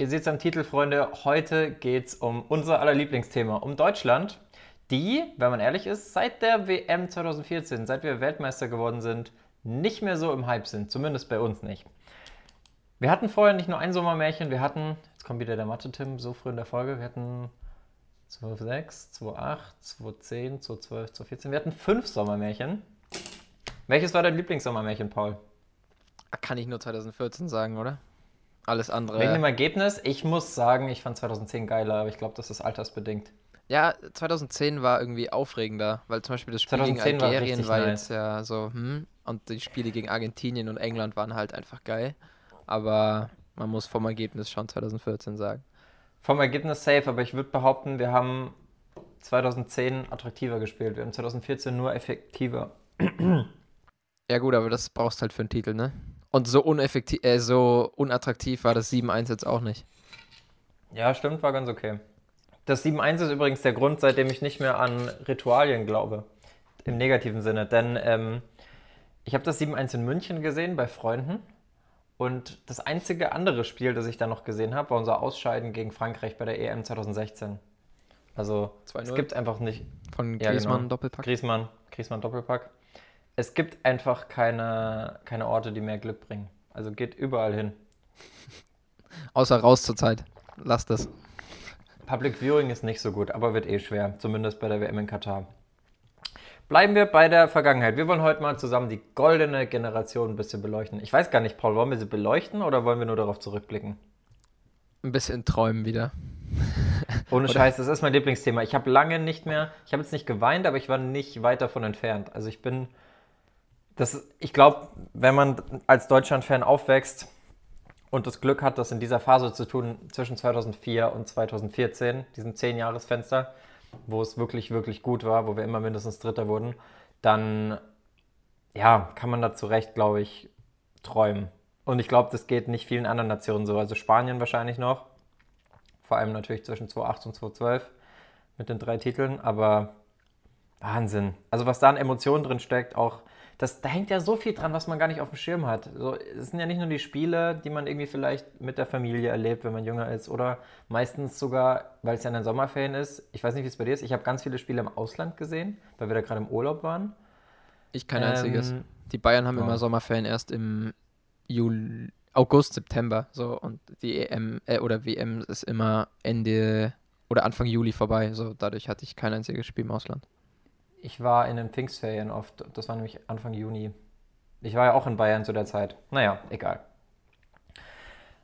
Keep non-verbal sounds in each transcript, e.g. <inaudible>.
Ihr seht es am Titel, Freunde. Heute geht es um unser aller Lieblingsthema, um Deutschland, die, wenn man ehrlich ist, seit der WM 2014, seit wir Weltmeister geworden sind, nicht mehr so im Hype sind. Zumindest bei uns nicht. Wir hatten vorher nicht nur ein Sommermärchen, wir hatten, jetzt kommt wieder der Mathe-Tim, so früh in der Folge, wir hatten 2006, 2008, 2010, 2012, 2014. Wir hatten fünf Sommermärchen. Welches war dein Lieblingssommermärchen, Paul? Kann ich nur 2014 sagen, oder? Alles andere. Wegen dem Ergebnis, ich muss sagen, ich fand 2010 geiler, aber ich glaube, das ist altersbedingt. Ja, 2010 war irgendwie aufregender, weil zum Beispiel das Spiel gegen 2010 war Algerien war, nice. jetzt ja so, hm, und die Spiele gegen Argentinien und England waren halt einfach geil. Aber man muss vom Ergebnis schon 2014 sagen. Vom Ergebnis safe, aber ich würde behaupten, wir haben 2010 attraktiver gespielt. Wir haben 2014 nur effektiver. Ja gut, aber das brauchst halt für einen Titel, ne? Und so uneffektiv, äh, so unattraktiv war das 7-1 jetzt auch nicht. Ja, stimmt, war ganz okay. Das 7-1 ist übrigens der Grund, seitdem ich nicht mehr an Ritualien glaube. Im negativen Sinne. Denn ähm, ich habe das 7-1 in München gesehen bei Freunden. Und das einzige andere Spiel, das ich da noch gesehen habe, war unser Ausscheiden gegen Frankreich bei der EM 2016. Also es 2-0. gibt einfach nicht. Von Ja, Griezmann genau. Doppelpack. Griezmann, Griezmann Doppelpack. Es gibt einfach keine, keine Orte, die mehr Glück bringen. Also geht überall hin. Außer raus zur Zeit. Lass das. Public Viewing ist nicht so gut, aber wird eh schwer, zumindest bei der WM in Katar. Bleiben wir bei der Vergangenheit. Wir wollen heute mal zusammen die goldene Generation ein bisschen beleuchten. Ich weiß gar nicht, Paul, wollen wir sie beleuchten oder wollen wir nur darauf zurückblicken? Ein bisschen träumen wieder. <laughs> Ohne Oder- Scheiß, das ist mein Lieblingsthema. Ich habe lange nicht mehr, ich habe jetzt nicht geweint, aber ich war nicht weit davon entfernt. Also ich bin, das, ich glaube, wenn man als Deutschland-Fan aufwächst und das Glück hat, das in dieser Phase zu tun, zwischen 2004 und 2014, diesem 10-Jahres-Fenster, wo es wirklich, wirklich gut war, wo wir immer mindestens Dritter wurden, dann, ja, kann man da zu Recht, glaube ich, träumen. Und ich glaube, das geht nicht vielen anderen Nationen so. Also Spanien wahrscheinlich noch. Vor allem natürlich zwischen 2008 und 2012 mit den drei Titeln. Aber Wahnsinn. Also was da an Emotionen drin steckt, auch das, da hängt ja so viel dran, was man gar nicht auf dem Schirm hat. So, es sind ja nicht nur die Spiele, die man irgendwie vielleicht mit der Familie erlebt, wenn man jünger ist, oder meistens sogar, weil es ja in den Sommerferien ist. Ich weiß nicht, wie es bei dir ist. Ich habe ganz viele Spiele im Ausland gesehen, weil wir da gerade im Urlaub waren. Ich kein Ähm, einziges. Die Bayern haben ja. immer Sommerferien erst im Juli, August, September. So und die EM äh, oder WM ist immer Ende oder Anfang Juli vorbei. So dadurch hatte ich kein einziges Spiel im Ausland. Ich war in den Pfingstferien oft. Das war nämlich Anfang Juni. Ich war ja auch in Bayern zu der Zeit. Naja, egal.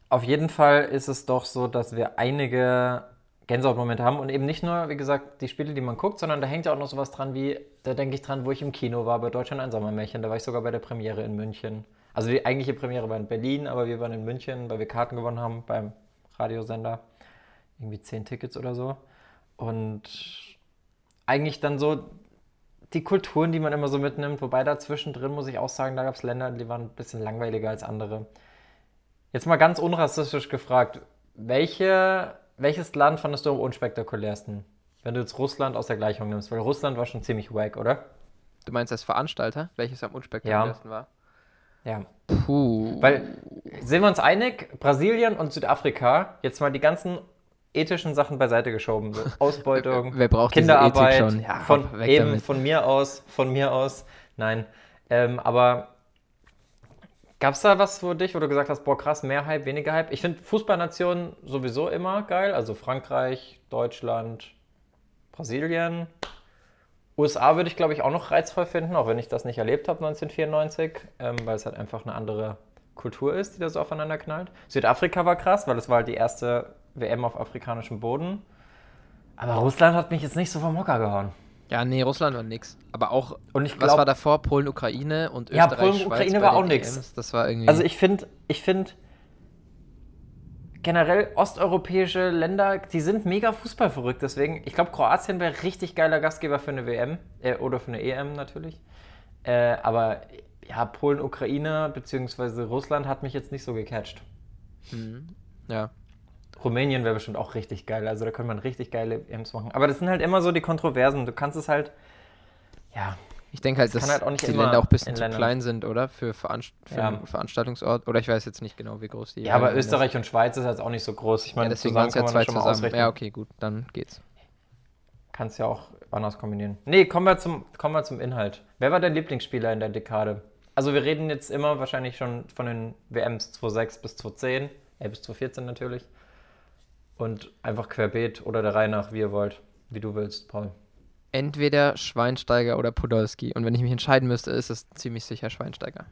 Auf jeden Fall ist es doch so, dass wir einige Gänsehautmomente haben und eben nicht nur, wie gesagt, die Spiele, die man guckt, sondern da hängt ja auch noch sowas dran wie, da denke ich dran, wo ich im Kino war, bei Deutschland ein Sommermärchen. Da war ich sogar bei der Premiere in München. Also die eigentliche Premiere war in Berlin, aber wir waren in München, weil wir Karten gewonnen haben beim Radiosender. Irgendwie zehn Tickets oder so. Und eigentlich dann so die Kulturen, die man immer so mitnimmt, wobei da zwischendrin muss ich auch sagen, da gab es Länder, die waren ein bisschen langweiliger als andere. Jetzt mal ganz unrassistisch gefragt, welche, welches Land fandest du am unspektakulärsten? Wenn du jetzt Russland aus der Gleichung nimmst, weil Russland war schon ziemlich wack, oder? Du meinst als Veranstalter, welches am unspektakulärsten war? Ja. Puh. Weil, sind wir uns einig, Brasilien und Südafrika, jetzt mal die ganzen ethischen Sachen beiseite geschoben. So <laughs> Ausbeutung, Wer braucht Kinderarbeit, schon? Ja, von, eben damit. von mir aus, von mir aus, nein. Ähm, aber gab es da was für dich, wo du gesagt hast, boah krass, mehr Hype, weniger Hype? Ich finde Fußballnationen sowieso immer geil, also Frankreich, Deutschland, Brasilien. USA würde ich, glaube ich, auch noch reizvoll finden, auch wenn ich das nicht erlebt habe 1994, ähm, weil es halt einfach eine andere Kultur ist, die da so aufeinander knallt. Südafrika war krass, weil es war halt die erste WM auf afrikanischem Boden. Aber Russland hat mich jetzt nicht so vom Hocker gehauen. ja, nee, Russland war nix. Aber auch, Und ich was war davor? Polen, Ukraine und Ja, Österreich, Polen, Schweiz Ukraine war auch nix. EMs. Das war irgendwie. also ich finde, ich finde generell osteuropäische Länder, die sind mega fußballverrückt. Deswegen, ich glaube, Kroatien wäre richtig geiler Gastgeber für eine WM äh, oder für eine EM natürlich. Äh, aber ja, Polen, Ukraine bzw. Russland hat mich jetzt nicht so gecatcht. Mhm. Ja. Rumänien wäre bestimmt auch richtig geil. Also da könnte man richtig geile EMs machen. Aber das sind halt immer so die Kontroversen. Du kannst es halt, ja, Ich denke halt, Das dass halt auch nicht die Länder auch ein bisschen zu Ländern. klein sind, oder? Für, Veranst für Ja. einen Veranstaltungsort. Oder ich weiß jetzt nicht genau, wie groß die Ja, aber Länder sind. Österreich und Schweiz ist jetzt auch nicht so groß. Ich Ja, meine, deswegen zusammen waren es ja zwei zusammen. ausrechnen. Ja, okay, gut, dann geht's. Kannst ja auch anders kombinieren. Nee, kommen wir, zum, kommen wir zum Inhalt. Wer war dein Lieblingsspieler in der Dekade? Also wir reden jetzt immer wahrscheinlich schon von den WMs 2006 bis 2010, äh, bis 2014 natürlich. Und einfach querbeet oder der Reihe nach, wie ihr wollt, wie du willst, Paul. Entweder Schweinsteiger oder Podolski. Und wenn ich mich entscheiden müsste, ist es ziemlich sicher Schweinsteiger.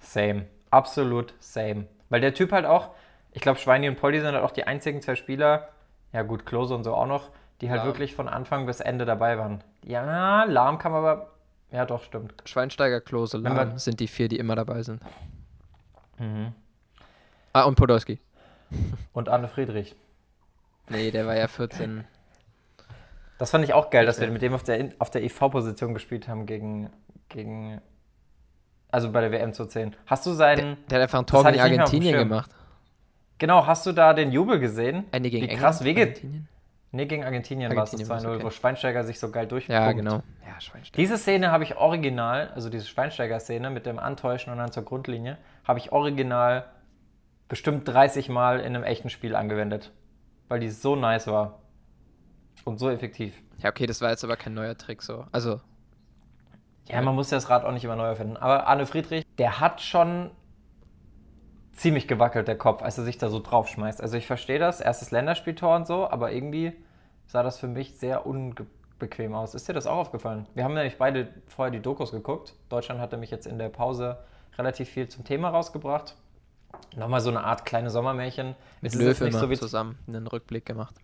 Same. Absolut same. Weil der Typ halt auch, ich glaube, Schweini und Polly sind halt auch die einzigen zwei Spieler, ja gut, Klose und so auch noch, die halt Lahm. wirklich von Anfang bis Ende dabei waren. Ja, Lahm kam aber, ja doch, stimmt. Schweinsteiger, Klose, Lahm wir- sind die vier, die immer dabei sind. Mhm. Ah, und Podolski. Und Arne Friedrich. Nee, der war ja 14. Das fand ich auch geil, dass Ja. wir mit dem auf der, In- auf der EV-Position gespielt haben gegen, gegen, also bei der WM 2010. Hast du Der, seinen, der hat einfach ein Tor gegen Argentinien gemacht. genau, hast du da den Jubel gesehen? Äh, nee, gegen Wie krass wege- Argentinien? Nee, gegen Argentinien, war es das Argentinien war's, 2-0, okay. wo Schweinsteiger sich so geil durchpumpt. Ja, genau. Ja, Schweinsteiger. Diese Szene habe ich original, also diese Schweinsteiger-Szene mit dem Antäuschen und dann zur Grundlinie, habe ich original bestimmt 30 Mal in einem echten Spiel angewendet. Weil die so nice war. Und so effektiv. Ja, okay, das war jetzt aber kein neuer Trick so. Also, Ja, man muss das Rad auch nicht immer neu erfinden. Aber Arne Friedrich, der hat schon ziemlich gewackelt, der Kopf, als er sich da so draufschmeißt. Also ich verstehe das, erstes Länderspieltor und so, aber irgendwie sah das für mich sehr unbequem aus. Ist dir das auch aufgefallen? Wir haben nämlich beide vorher die Dokus geguckt. Deutschland hatte mich jetzt in der Pause relativ viel zum Thema rausgebracht. Nochmal so eine Art kleine Sommermärchen. mit Löw so zusammen einen Rückblick gemacht.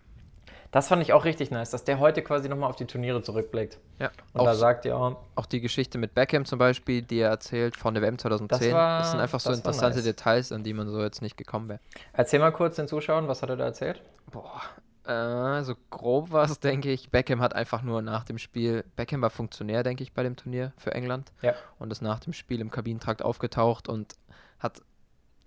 Das fand ich auch richtig nice, dass der heute quasi nochmal auf die Turniere zurückblickt. Ja. Und Auch, da sagt, ja, auch die Geschichte mit Beckham zum Beispiel, die er erzählt von der WM 2010. Das war- das sind einfach so interessante nice. Details, an die man so jetzt nicht gekommen wäre. erzähl mal kurz den Zuschauern, was hat er da erzählt? Boah, äh, so grob war es, denke ich. Beckham hat einfach nur nach dem Spiel, Beckham war Funktionär, denke ich, bei dem Turnier für England. Ja. Und ist nach dem Spiel im Kabinentrakt aufgetaucht und hat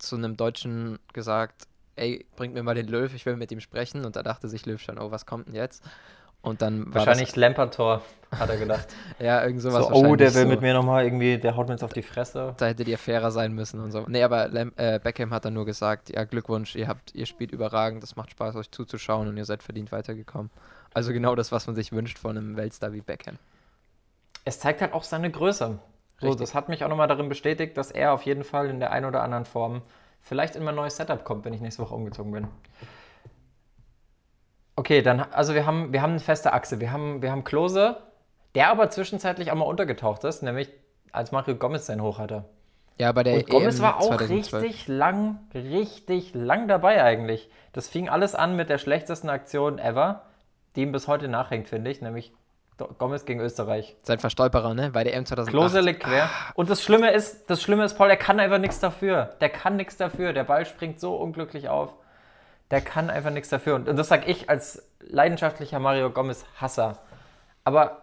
zu einem Deutschen gesagt, ey, bringt mir mal den Löw, ich will mit ihm sprechen. Und da dachte sich Löw schon, oh, was kommt denn jetzt? Und dann war Wahrscheinlich Lampert-Tor, hat er gedacht. <laughs> ja, irgend sowas so, oh, der will so. mit mir nochmal irgendwie, der haut mir jetzt auf die Fresse. Da hättet ihr fairer sein müssen und so. Nee, aber Lam äh, Beckham hat dann nur gesagt, ja, Glückwunsch, ihr habt, ihr spielt überragend, es macht Spaß, euch zuzuschauen und ihr seid verdient weitergekommen. Also genau das, was man sich wünscht von einem Weltstar wie Beckham. Es zeigt halt auch seine Größe. So, das hat mich auch nochmal darin bestätigt, dass er auf jeden Fall in der einen oder anderen Form vielleicht in mein neues Setup kommt, wenn ich nächste Woche umgezogen bin. Okay, dann, also wir haben, wir haben eine feste Achse. Wir haben, wir haben Klose, der aber zwischenzeitlich auch mal untergetaucht ist, nämlich als Mario Gomez sein Hoch hatte. Ja, bei der Und Gomez EM war auch 2012. richtig lang, richtig lang dabei eigentlich. Das fing alles an mit der schlechtesten Aktion ever, die ihm bis heute nachhängt, finde ich, nämlich Gomez gegen Österreich. Sein Verstolperer, ne? Bei der EM 2008. Klose liegt quer. Und das Schlimme ist, das Schlimme ist, Paul, der kann einfach nichts dafür. Der kann nichts dafür. Der Ball springt so unglücklich auf. Der kann einfach nichts dafür. Und, und das sage ich als leidenschaftlicher Mario Gomez-Hasser. Aber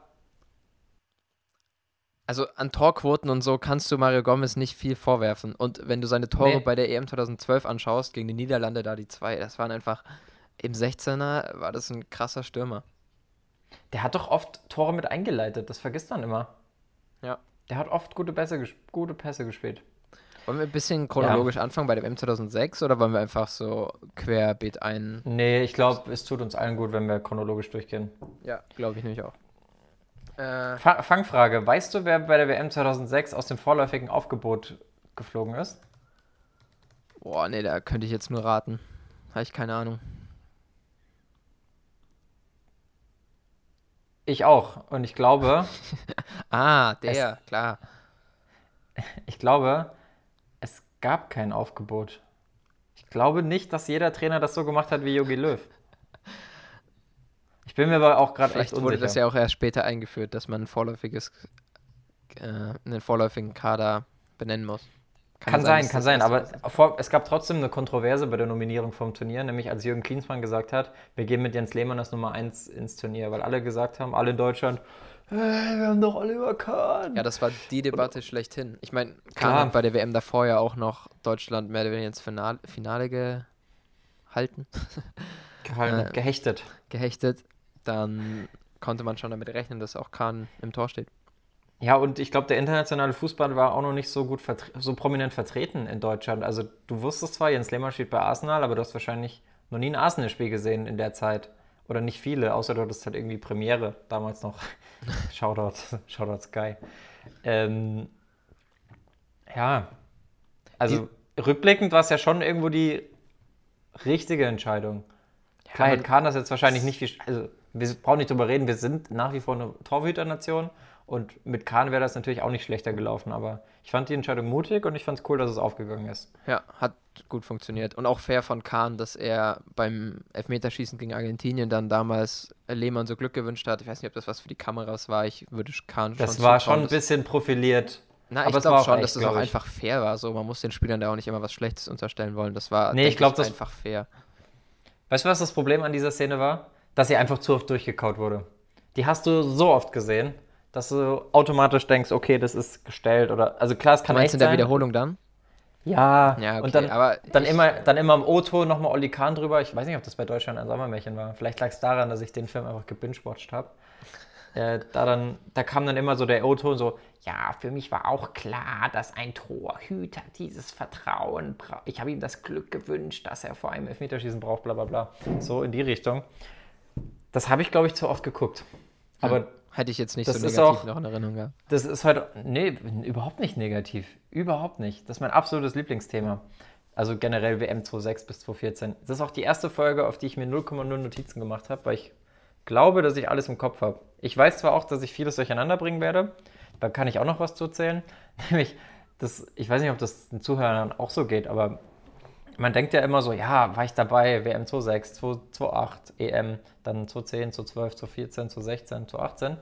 Also an Torquoten und so kannst du Mario Gomez nicht viel vorwerfen. Und wenn du seine Tore Nee. bei der EM 2012 anschaust, gegen die Niederlande da die zwei, das waren einfach, im 16er war das ein krasser Stürmer. Der hat doch oft Tore mit eingeleitet. Das vergisst man immer. Ja. Der hat oft gute Pässe, gute Pässe gespielt. Wollen wir ein bisschen chronologisch anfangen bei der WM 2006 oder wollen wir einfach so querbeet ein? Nee, ich glaube, es tut uns allen gut, wenn wir chronologisch durchgehen. Ja, glaube ich nämlich auch. Äh, Fa Fangfrage. Weißt du, wer bei der WM 2006 aus dem vorläufigen Aufgebot geflogen ist? boah, nee, da könnte ich jetzt nur raten. Habe ich keine Ahnung. Ich auch. Und ich glaube, <laughs> Ah, der, klar. <laughs> ich glaube, es gab kein Aufgebot. Ich glaube nicht, dass jeder Trainer das so gemacht hat wie Jogi Löw. Ich bin mir aber auch gerade echt Vielleicht wurde unsicher. das ja auch erst später eingeführt, dass man ein vorläufiges, äh, einen vorläufigen Kader benennen muss. Kann sein, dass kann sein, aber vor, es gab trotzdem eine Kontroverse bei der Nominierung vom Turnier, nämlich als Jürgen Klinsmann gesagt hat, wir gehen mit Jens Lehmann das Nummer 1 ins Turnier, weil alle gesagt haben, alle in Deutschland, hey, wir haben doch Oliver Kahn. Ja, das war die Debatte schlechthin. Ich meine, Kahn Klar. hat bei der WM davor ja auch noch Deutschland mehr oder weniger ins Finale, Finale gehalten, <laughs> Gehalten, äh, gehechtet. gehechtet. Dann konnte man schon damit rechnen, dass auch Kahn im Tor steht. Ja, und ich glaube, der internationale Fußball war auch noch nicht so gut so prominent vertreten in Deutschland. Also du wusstest zwar, Jens Lehmann spielt bei Arsenal, aber du hast wahrscheinlich noch nie ein Arsenal-Spiel gesehen in der Zeit. Oder nicht viele, außer du hattest halt irgendwie Premiere damals noch. <laughs> Shoutout, Shoutout Sky. Ähm, ja, also die, rückblickend war es ja schon irgendwo die richtige Entscheidung. Ja, Klar hätte Kahn das jetzt wahrscheinlich nicht viel. Also, wir brauchen nicht drüber reden, wir sind nach wie vor eine Torhüternation und mit Kahn wäre das natürlich auch nicht schlechter gelaufen, aber ich fand die Entscheidung mutig und ich fand es cool, dass es aufgegangen ist. Ja, hat gut funktioniert. Und auch fair von Kahn, dass er beim Elfmeterschießen gegen Argentinien dann damals Lehmann so Glück gewünscht hat. Ich weiß nicht, ob das was für die Kameras war. Ich würde Kahn schon Das war schon ein bisschen profiliert. Na, aber ich glaube schon, echt, dass das auch einfach fair war. So, man muss den Spielern da auch nicht immer was Schlechtes unterstellen wollen. Das war nee, ich glaub, das einfach fair. Weißt du, was das Problem an dieser Szene war? Dass sie einfach zu oft durchgekaut wurde. Die hast du so oft gesehen dass du automatisch denkst, okay, das ist gestellt oder also klar, es kann du meinst echt in der Wiederholung dann? Ja, ja okay, und dann, aber dann, immer, dann immer im O-Ton nochmal Olli Kahn drüber. Ich weiß nicht, ob das bei Deutschland ein Sommermärchen war. Vielleicht lag es daran, dass ich den Film einfach gebingewatcht habe. Äh, da, da kam dann immer so der O-Ton so, ja, für mich war auch klar, dass ein Torhüter dieses Vertrauen braucht. Ich habe ihm das Glück gewünscht, dass er vor einem Elfmeterschießen braucht, bla bla bla. So in die Richtung. Das habe ich, glaube ich, zu oft geguckt. Aber hm. Hätte ich jetzt nicht das so negativ auch, noch in Erinnerung gehabt. Das ist halt, nee, überhaupt nicht negativ. Überhaupt nicht. Das ist mein absolutes Lieblingsthema. Also generell WM 26 bis 2014. Das ist auch die erste Folge, auf die ich mir 0,0 Notizen gemacht habe, weil ich glaube, dass ich alles im Kopf habe. Ich weiß zwar auch, dass ich vieles durcheinander bringen werde, da kann ich auch noch was zu erzählen. <laughs> Nämlich, das, ich weiß nicht, ob das den Zuhörern auch so geht, aber man denkt ja immer so, ja, war ich dabei, WM 26, 28, EM, dann 2010, 2012, 2014, 2016, 2018.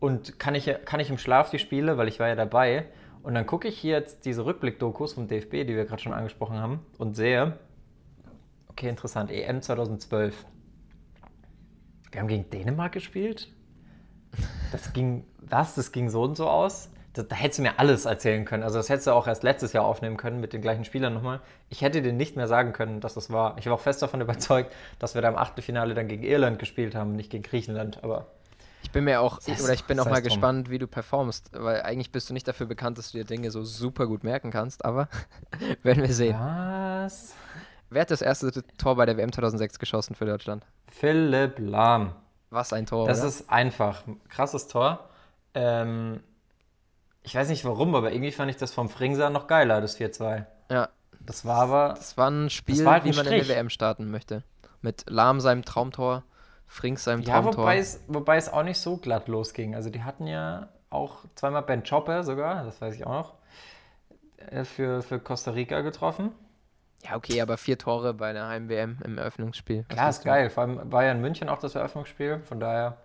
Und kann ich, kann ich im Schlaf die Spiele, weil ich war ja dabei. Und dann gucke ich hier jetzt diese Rückblick-Dokus vom DFB, die wir gerade schon angesprochen haben, und sehe, okay, interessant, EM 2012. Wir haben gegen Dänemark gespielt. Das ging, was? Das ging so und so aus da, da, hättest du mir alles erzählen können. Also das hättest du auch erst letztes Jahr aufnehmen können mit den gleichen Spielern nochmal. Ich hätte dir nicht mehr sagen können, dass das war. Ich war auch fest davon <laughs> überzeugt, dass wir da im Achtelfinale dann gegen Irland gespielt haben, nicht gegen Griechenland. Aber ich bin mir auch, oder ich bin auch mal gespannt, wie du performst, weil eigentlich bist du nicht dafür bekannt, dass du dir Dinge so super gut merken kannst, aber <laughs> werden wir sehen. Was? Wer hat das erste Tor bei der WM 2006 geschossen für Deutschland? Philipp Lahm. Was ein Tor. Das oder? ist einfach. Krasses Tor. Ähm, ich weiß nicht warum, aber irgendwie fand ich das vom Fringser noch geiler, das 4-2. Ja. Das war aber. Das war ein Spiel, war halt wie man Strich. in der WM starten möchte. Mit Lahm seinem Traumtor, Frings seinem ja, Traumtor. Ja, wobei es, wobei es auch nicht so glatt losging. Also die hatten ja auch zweimal Ben Chopper sogar, das weiß ich auch noch, äh, für, für Costa Rica getroffen. Ja, okay, aber vier Tore bei der Heim-WM im Eröffnungsspiel. Klar, ist geil. Vor allem war ja in München auch das Eröffnungsspiel, von daher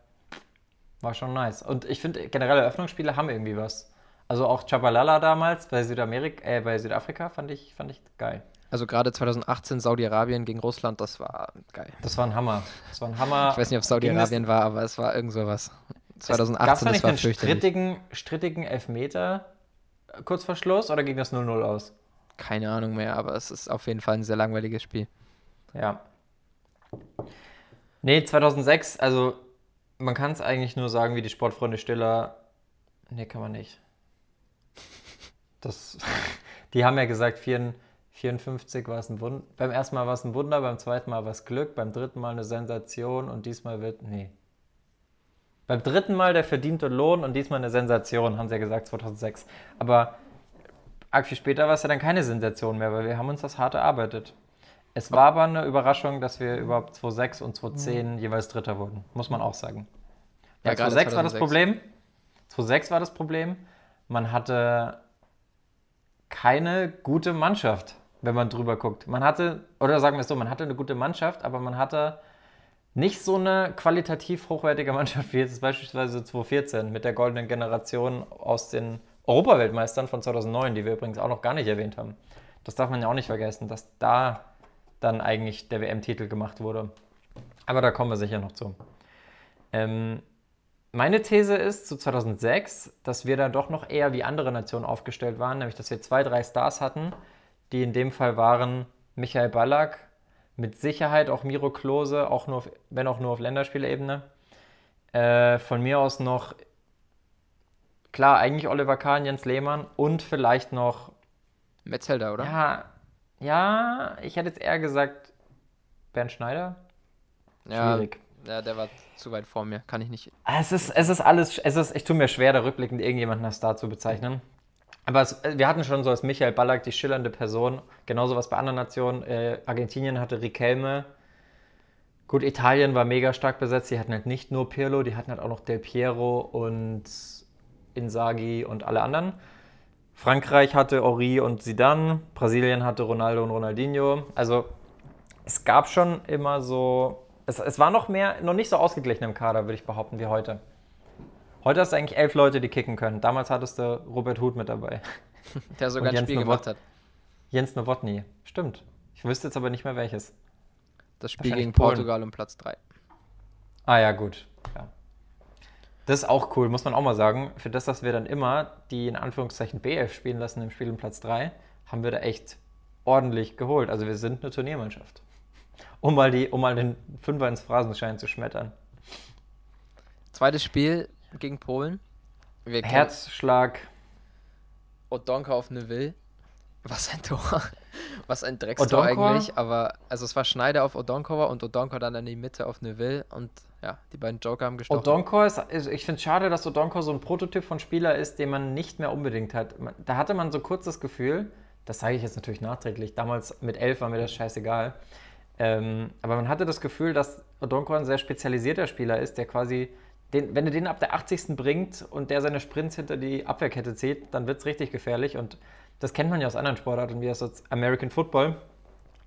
war schon nice. Und ich finde, generell Eröffnungsspiele haben irgendwie was. Also auch Chabalala damals bei, Südamerika, äh, bei Südafrika fand ich, fand ich geil. Also gerade 2018 Saudi-Arabien gegen Russland, das war geil. Das war ein Hammer. Das war ein Hammer. Ich weiß nicht, ob Saudi-Arabien war, aber es war irgend sowas. 2018, das war einen strittigen, strittigen Elfmeter kurz vor Schluss oder ging das 0-0 aus? Keine Ahnung mehr, aber es ist auf jeden Fall ein sehr langweiliges Spiel. Ja. Nee, 2006, also man kann es eigentlich nur sagen, wie die Sportfreunde Stiller. Nee, kann man nicht. Das, <laughs> die haben ja gesagt, 54 war es ein Wunder. Beim ersten Mal war es ein Wunder, beim zweiten Mal war es Glück, beim dritten Mal eine Sensation und diesmal wird. Nee. Beim dritten Mal der verdiente Lohn und diesmal eine Sensation, haben sie ja gesagt, 2006. Aber arg viel später war es ja dann keine Sensation mehr, weil wir haben uns das hart erarbeitet. Es war aber eine Überraschung, dass wir überhaupt 2006 und 2010 mhm. jeweils Dritter wurden, muss man auch sagen. Ja, 2006 war das Problem. 2006 war das Problem. Man hatte keine gute Mannschaft, wenn man drüber guckt. Man hatte, oder sagen wir es so, man hatte eine gute Mannschaft, aber man hatte nicht so eine qualitativ hochwertige Mannschaft wie jetzt beispielsweise 2014 mit der goldenen Generation aus den Europaweltmeistern von 2009, die wir übrigens auch noch gar nicht erwähnt haben. Das darf man ja auch nicht vergessen, dass da dann eigentlich der WM-Titel gemacht wurde. Aber da kommen wir sicher noch zu. Ähm, meine These ist zu 2006, dass wir da doch noch eher wie andere Nationen aufgestellt waren, nämlich dass wir zwei, drei Stars hatten, die in dem Fall waren Michael Ballack, mit Sicherheit auch Miro Klose, auch nur auf, wenn auch nur auf Länderspielebene. Äh, von mir aus noch klar, eigentlich Oliver Kahn, Jens Lehmann und vielleicht noch. Metzelder, oder? Ja, ja, ich hätte jetzt eher gesagt Bernd Schneider. Schwierig. Ja, der war zu weit vor mir. Kann ich nicht. Es ist, es ist alles, es ist, ich tue mir schwer, da rückblickend irgendjemanden als Star zu bezeichnen. Aber es, wir hatten schon so als Michael Ballack die schillernde Person, genauso was bei anderen Nationen. Äh, Argentinien hatte Riquelme. Gut, Italien war mega stark besetzt. Die hatten halt nicht nur Pirlo, die hatten halt auch noch Del Piero und Inzaghi und alle anderen. Frankreich hatte Ori und Zidane. Brasilien hatte Ronaldo und Ronaldinho. Also es gab schon immer so. Es, es war noch mehr, noch nicht so ausgeglichen im Kader, würde ich behaupten, wie heute. Heute hast du eigentlich elf Leute, die kicken können. Damals hattest du Robert Huth mit dabei. <laughs> Der sogar ein Spiel Nowot- gemacht hat. Jens Nowotny. Stimmt. Ich wüsste jetzt aber nicht mehr welches. Das Spiel gegen. Portugal um Platz 3. Ah ja, gut. Ja. Das ist auch cool, muss man auch mal sagen. Für das, dass wir dann immer die in Anführungszeichen B11 spielen lassen im Spiel um Platz 3, haben wir da echt ordentlich geholt. Also wir sind eine Turniermannschaft. Um mal, die, um mal den Fünfer ins Phrasenschein zu schmettern. Zweites Spiel gegen Polen. Wir Herzschlag. Odonka auf Neville. Was ein Tor. Was ein Dreckstor Odonkor? eigentlich. Aber also es war Schneider auf Odonkova und Odonkor dann in die Mitte auf Neville. Und ja, die beiden Joker haben gestochen. Odonkor ist, ich finde es schade, dass Odonkor so ein Prototyp von Spieler ist, den man nicht mehr unbedingt hat. Da hatte man so kurz das Gefühl, das sage ich jetzt natürlich nachträglich, damals mit elf war mir das scheißegal. Ähm, aber man hatte das Gefühl, dass Odonkor ein sehr spezialisierter Spieler ist, der quasi, den, wenn du den ab der 80. bringt und der seine Sprints hinter die Abwehrkette zieht, dann wird es richtig gefährlich. Und das kennt man ja aus anderen Sportarten, wie aus American Football,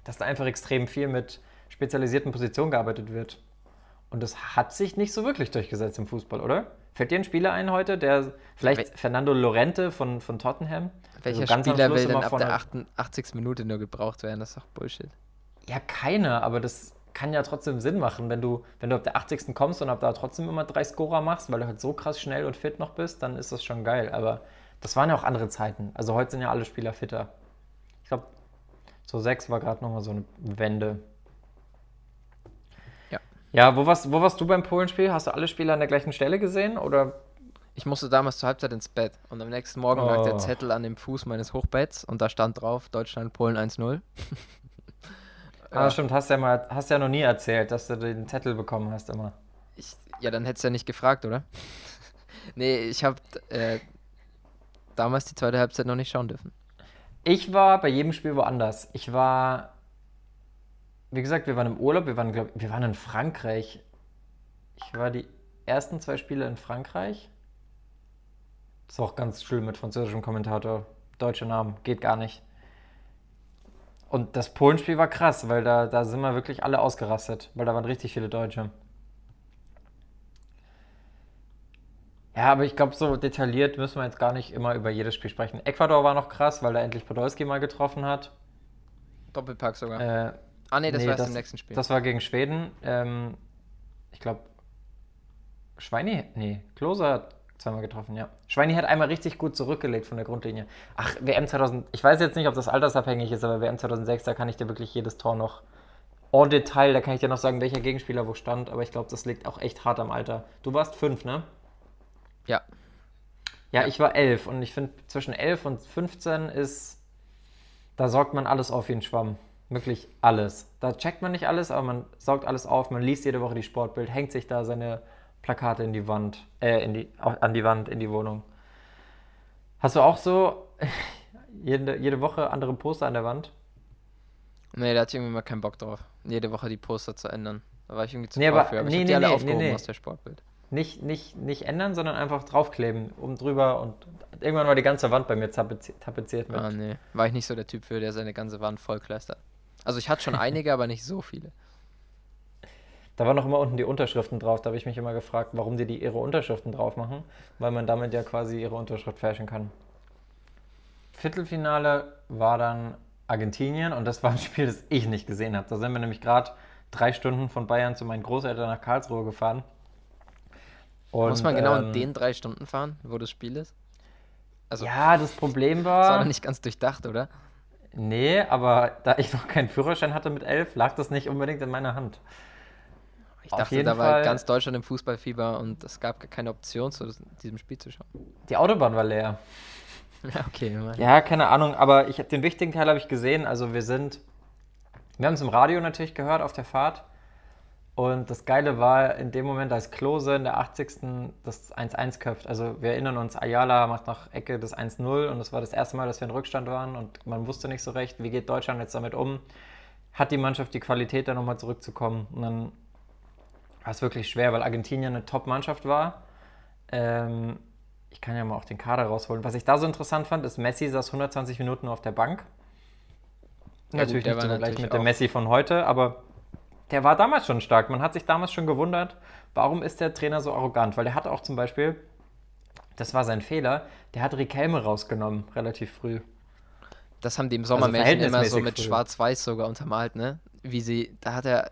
dass da einfach extrem viel mit spezialisierten Positionen gearbeitet wird. Und das hat sich nicht so wirklich durchgesetzt im Fußball, oder? Fällt dir ein Spieler ein heute, der vielleicht Wel- Fernando Lorente von, von Tottenham? Welcher Also Spieler will denn ab der 88. Minute nur gebraucht werden? Das ist doch Bullshit. Ja, keiner, aber das kann ja trotzdem Sinn machen, wenn du, wenn du ab der 80. kommst und ab da trotzdem immer drei Scorer machst, weil du halt so krass schnell und fit noch bist, dann ist das schon geil. Aber das waren ja auch andere Zeiten. Also heute sind ja alle Spieler fitter. Ich glaube, so sechs war gerade nochmal so eine Wende. Ja. Ja, wo warst, wo warst du beim Polenspiel? Hast du alle Spieler an der gleichen Stelle gesehen? Oder Ich musste damals zur Halbzeit ins Bett und am nächsten Morgen lag der Oh. Zettel an dem Fuß meines Hochbetts und da stand drauf Deutschland, Polen 1-0. <laughs> Ah, stimmt, hast ja mal, hast ja noch nie erzählt, dass du den Zettel bekommen hast immer. Ich, ja, dann hättest du ja nicht gefragt, oder? <laughs> nee, ich habe äh, damals die zweite Halbzeit noch nicht schauen dürfen. Ich war bei jedem Spiel woanders. Ich war, wie gesagt, wir waren im Urlaub, wir waren, glaub, wir waren in Frankreich. Ich war die ersten zwei Spiele in Frankreich. Ist auch ganz schlimm mit französischem Kommentator. Deutsche Namen, geht gar nicht. Und das Polenspiel war krass, weil da, da sind wir wirklich alle ausgerastet, weil da waren richtig viele Deutsche. Ja, aber ich glaube, so detailliert müssen wir jetzt gar nicht immer über jedes Spiel sprechen. Ecuador war noch krass, weil da endlich Podolski mal getroffen hat. Doppelpack sogar. Äh, ah, nee, das nee, war erst das- im nächsten Spiel. das war gegen Schweden. Ähm, ich glaube, Schweini, nee, Klose hat zweimal getroffen, ja. Schweini hat einmal richtig gut zurückgelegt von der Grundlinie. Ach, WM 2000, ich weiß jetzt nicht, ob das altersabhängig ist, aber WM 2006, da kann ich dir wirklich jedes Tor noch en Detail, da kann ich dir noch sagen, welcher Gegenspieler wo stand, aber ich glaube, das liegt auch echt hart am Alter. Du warst fünf, ne? ja, Ja, ich war elf und ich finde, zwischen elf und 15 ist, da saugt man alles auf wie ein Schwamm. Wirklich alles. Da checkt man nicht alles, aber man saugt alles auf, man liest jede Woche die Sportbild, hängt sich da seine Plakate in die Wand, äh, in die, an die Wand, in die Wohnung. Hast du auch so <laughs> jede, jede Woche andere Poster an der Wand? nee, da hatte ich irgendwie mal keinen Bock drauf, jede Woche die Poster zu ändern. Da war ich irgendwie zu Nee, aber- für, aber nee, ich hab nee, die alle nee, aufgehoben nee, nee. aus der Sportbild. Nicht, nicht, nicht ändern, sondern einfach draufkleben, oben drüber und irgendwann war die ganze Wand bei mir tapeziert, tapeziert mit. Ah, nee, war ich nicht so der Typ für, der seine ganze Wand vollkleistert. Also ich hatte schon <laughs> einige, aber nicht so viele. Da waren noch immer unten die Unterschriften drauf. Da habe ich mich immer gefragt, warum die, die ihre Unterschriften drauf machen, weil man damit ja quasi ihre Unterschrift fälschen kann. Viertelfinale war dann Argentinien und das war ein Spiel, das ich nicht gesehen habe. Da sind wir nämlich gerade drei Stunden von Bayern zu meinen Großeltern nach Karlsruhe gefahren. Und, Muss man genau ähm, in den drei Stunden fahren, wo das Spiel ist? Also, Ja, das Problem <laughs> das war war. doch nicht ganz durchdacht, oder? Nee, aber da ich noch keinen Führerschein hatte mit elf, lag das nicht unbedingt in meiner Hand. Ich Auf dachte, da war Fall- ganz Deutschland im Fußballfieber und es gab keine Option, zu diesem Spiel zu schauen. Die Autobahn war leer. <laughs> Ja, okay. Ja, keine Ahnung, aber ich, den wichtigen Teil habe ich gesehen. Also wir sind, wir haben es im Radio natürlich gehört auf der Fahrt. Und das Geile war in dem Moment, als Klose in der 80. das 1-1 köpft. Also wir erinnern uns, Ayala macht nach Ecke das 1-0 und das war das erste Mal, dass wir in Rückstand waren und man wusste nicht so recht, wie geht Deutschland jetzt damit um. Hat die Mannschaft die Qualität, da nochmal zurückzukommen? Und dann war es wirklich schwer, weil Argentinien eine Top-Mannschaft war. Ähm, ich kann ja mal auch den Kader rausholen. Was ich da so interessant fand, ist, Messi saß 120 Minuten auf der Bank. Ja, natürlich gut, nicht so gleich natürlich mit dem Messi von heute, aber der war damals schon stark. Man hat sich damals schon gewundert, warum ist der Trainer so arrogant? Weil der hat auch zum Beispiel, das war sein Fehler, der hat Riquelme rausgenommen, relativ früh. Das haben die im Sommermärchen immer so mit. Schwarz-Weiß sogar untermalt, ne? Wie sie, da hat er,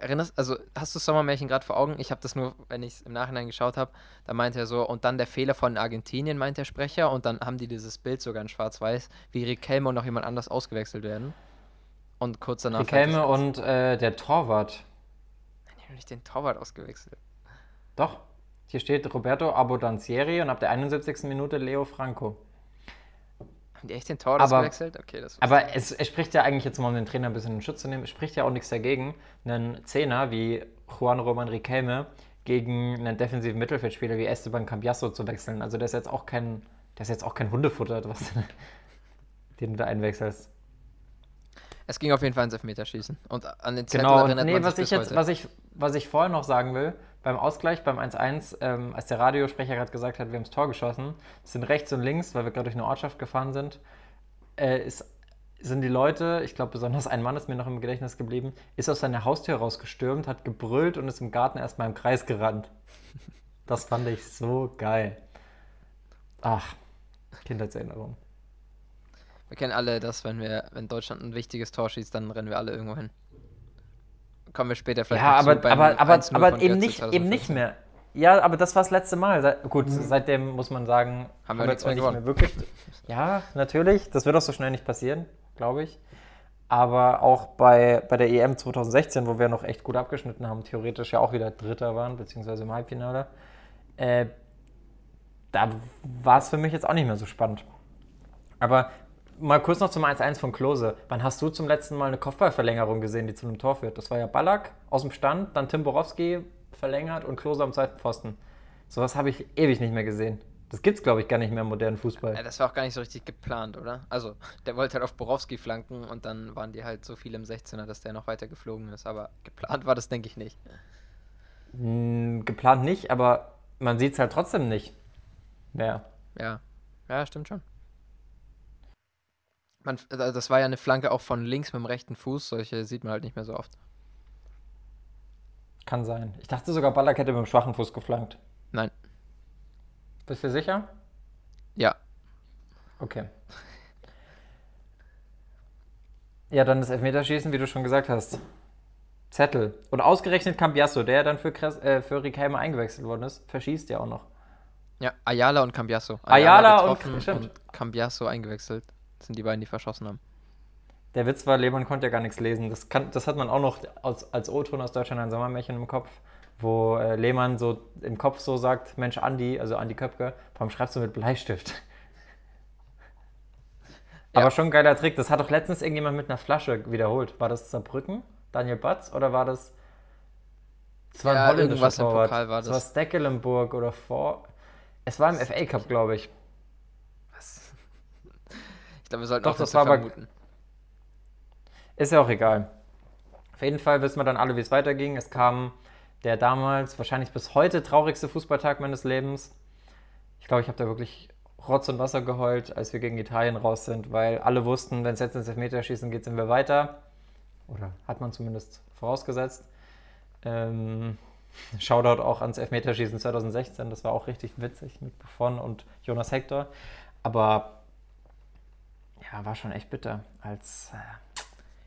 erinnerst, also hast du Sommermärchen gerade vor Augen? Ich habe das nur, wenn ich es im Nachhinein geschaut habe, da meinte er so, und dann der Fehler von Argentinien, meint der Sprecher, und dann haben die dieses Bild sogar in Schwarz-Weiß, wie Riquelme und noch jemand anders ausgewechselt werden. Und kurz danach... Riquelme fällt das- und äh, der Torwart. Die haben nicht den Torwart ausgewechselt. Doch, hier steht Roberto Abodanzieri und ab der 71. Minute Leo Franco. Haben die echt den Torwart Aber- ausgewechselt? Okay, das Aber es, es spricht ja eigentlich jetzt mal, um den Trainer ein bisschen in Schutz zu nehmen, es spricht ja auch nichts dagegen, einen Zehner wie Juan Roman Riquelme gegen einen defensiven Mittelfeldspieler wie Esteban Cambiasso zu wechseln. Also der ist jetzt auch kein, der ist jetzt auch kein Hundefutter, was, <laughs> den du da einwechselst. Es ging auf jeden Fall ins Elfmeterschießen. Und an den Zettel Genau, erinnert nee, man was sich ich jetzt, heute. was ich, was ich vorher noch sagen will, beim Ausgleich, beim 1-1, ähm, als der Radiosprecher gerade gesagt hat, wir haben das Tor geschossen, sind rechts und links, weil wir gerade durch eine Ortschaft gefahren sind, äh, ist, sind die Leute, ich glaube besonders ein Mann ist mir noch im Gedächtnis geblieben, ist aus seiner Haustür rausgestürmt, hat gebrüllt und ist im Garten erstmal im Kreis gerannt. Das fand ich so geil. Ach, Kindheitserinnerung. Wir kennen alle das, wenn wir, wenn Deutschland ein wichtiges Tor schießt, dann rennen wir alle irgendwo hin. Kommen wir später vielleicht Ja, noch aber, zu aber, aber, 1-0 aber eben, nicht, eben nicht 2015. mehr. Ja, aber das war das letzte Mal. Seit, gut, seitdem muss man sagen, Haben wir nichts jetzt mehr auch gewonnen. wirklich. <laughs> Ja, natürlich. Das wird auch so schnell nicht passieren, glaube ich. Aber auch bei, bei der EM 2016, wo wir noch echt gut abgeschnitten haben, theoretisch ja auch wieder Dritter waren, beziehungsweise im Halbfinale, äh, da war es für mich jetzt auch nicht mehr so spannend. Aber mal kurz noch zum 1-1 von Klose. Wann hast du zum letzten Mal eine Kopfballverlängerung gesehen, die zu einem Tor führt? Das war ja Ballack aus dem Stand, dann Tim Borowski verlängert und Klose am zweiten Pfosten. Sowas habe ich ewig nicht mehr gesehen. Das gibt's, glaube ich, gar nicht mehr im modernen Ja, Fußball. das war auch gar nicht so richtig geplant, oder? Also, der wollte halt auf Borowski flanken und dann waren die halt so viele im 16er, dass der noch weiter geflogen ist. Aber geplant war das, denke ich, nicht. Hm, geplant nicht, aber man sieht es halt trotzdem nicht mehr. Ja, ja, stimmt schon. Man, also das war ja eine Flanke auch von links mit dem rechten Fuß. Solche sieht man halt nicht mehr so oft. Kann sein. Ich dachte sogar, Ballack hätte mit dem schwachen Fuß geflankt. Nein. Bist du sicher? Ja, Okay. Ja, dann das Elfmeterschießen, wie du schon gesagt hast. Zettel. Und ausgerechnet Cambiasso, der dann für, Kres äh, für Riquelme eingewechselt worden ist, verschießt ja auch noch. ja, Ayala und Cambiasso. Ayala und- getroffen stimmt. und Cambiasso eingewechselt. Das sind die beiden, die verschossen haben. Der Witz war, Lehmann konnte ja gar nichts lesen. Das, kann, das hat man auch noch als, als O-Ton aus Deutschland ein Sommermärchen im Kopf, wo äh, Lehmann so im Kopf so sagt, Mensch, Andi, also Andi Köpke, warum schreibst du mit Bleistift? <laughs> Ja. Aber schon ein geiler Trick. Das hat doch letztens irgendjemand mit einer Flasche wiederholt. War das Saarbrücken? Daniel Batz? Oder war das... Das war Ja, ein holländischer irgendwas im Torwart. Pokal war das war das. Stekelenburg oder vor... Es war im FA Cup, glaube ich. Glaube, wir sollten Doch, aufhören das war aber- vermuten. Ist ja auch egal. Auf jeden Fall wissen wir dann alle, wie es weiterging. Es kam der damals, wahrscheinlich bis heute traurigste Fußballtag meines Lebens. Ich glaube, ich habe da wirklich Rotz und Wasser geheult, als wir gegen Italien raus sind, weil alle wussten, wenn es jetzt ins Elfmeterschießen geht, sind wir weiter. Oder hat man zumindest vorausgesetzt. Ähm, <laughs> Shoutout auch ans Elfmeterschießen 2016, das war auch richtig witzig mit Buffon und Jonas Hector. Aber ja, war schon echt bitter, als äh,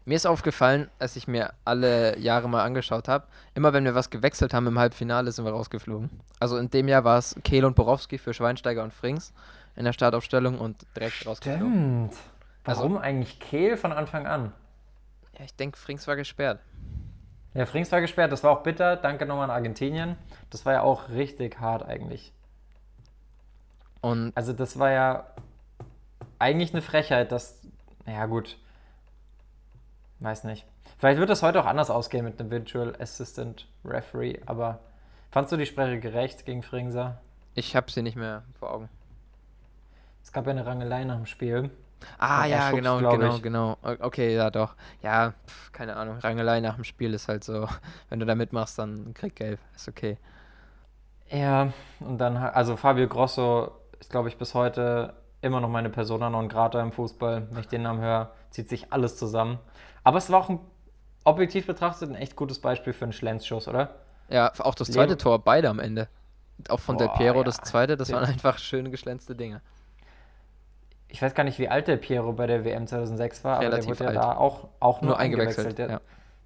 Mir ist aufgefallen, als ich mir alle Jahre mal angeschaut habe, immer wenn wir was gewechselt haben im Halbfinale, sind wir rausgeflogen. Also in dem Jahr war es Kehl und Borowski für Schweinsteiger und Frings in der Startaufstellung und direkt rausgeflogen. Stimmt. Also- Warum eigentlich Kehl von Anfang an? Ja, ich denke, Frings war gesperrt. Ja, Frings war gesperrt, das war auch bitter. Danke nochmal an Argentinien. Das war ja auch richtig hart eigentlich. Und Also das war ja eigentlich eine Frechheit, dass, naja gut, weiß nicht. Vielleicht wird das heute auch anders ausgehen mit einem Virtual Assistant Referee, aber fandst du die Sperre gerecht gegen Fringser? ich habe sie nicht mehr vor Augen. Es gab ja eine Rangelei nach dem Spiel. Ah, ja, schubst, genau, genau, ich. genau. Okay, ja, doch. Ja, pf, keine Ahnung. Rangelei nach dem Spiel ist halt so, <laughs> wenn du da mitmachst, dann krieg gelb. Ist okay. Ja, und dann, also Fabio Grosso ist, glaube ich, bis heute immer noch meine Persona non grata im Fußball. Wenn ich den Namen höre, zieht sich alles zusammen. Aber es war auch ein, objektiv betrachtet ein echt gutes Beispiel für einen Schlenzschuss, oder? Ja, auch das zweite Leben- Tor, beide am Ende. Auch von Del Boah, Piero ja. das zweite, das Den- waren einfach schön geschlänzte Dinge. Ich weiß gar nicht, wie alt der Piero bei der WM 2006 war, aber Relativ der wurde ja alt. da auch, auch nur, Nur eingewechselt, Der, ja.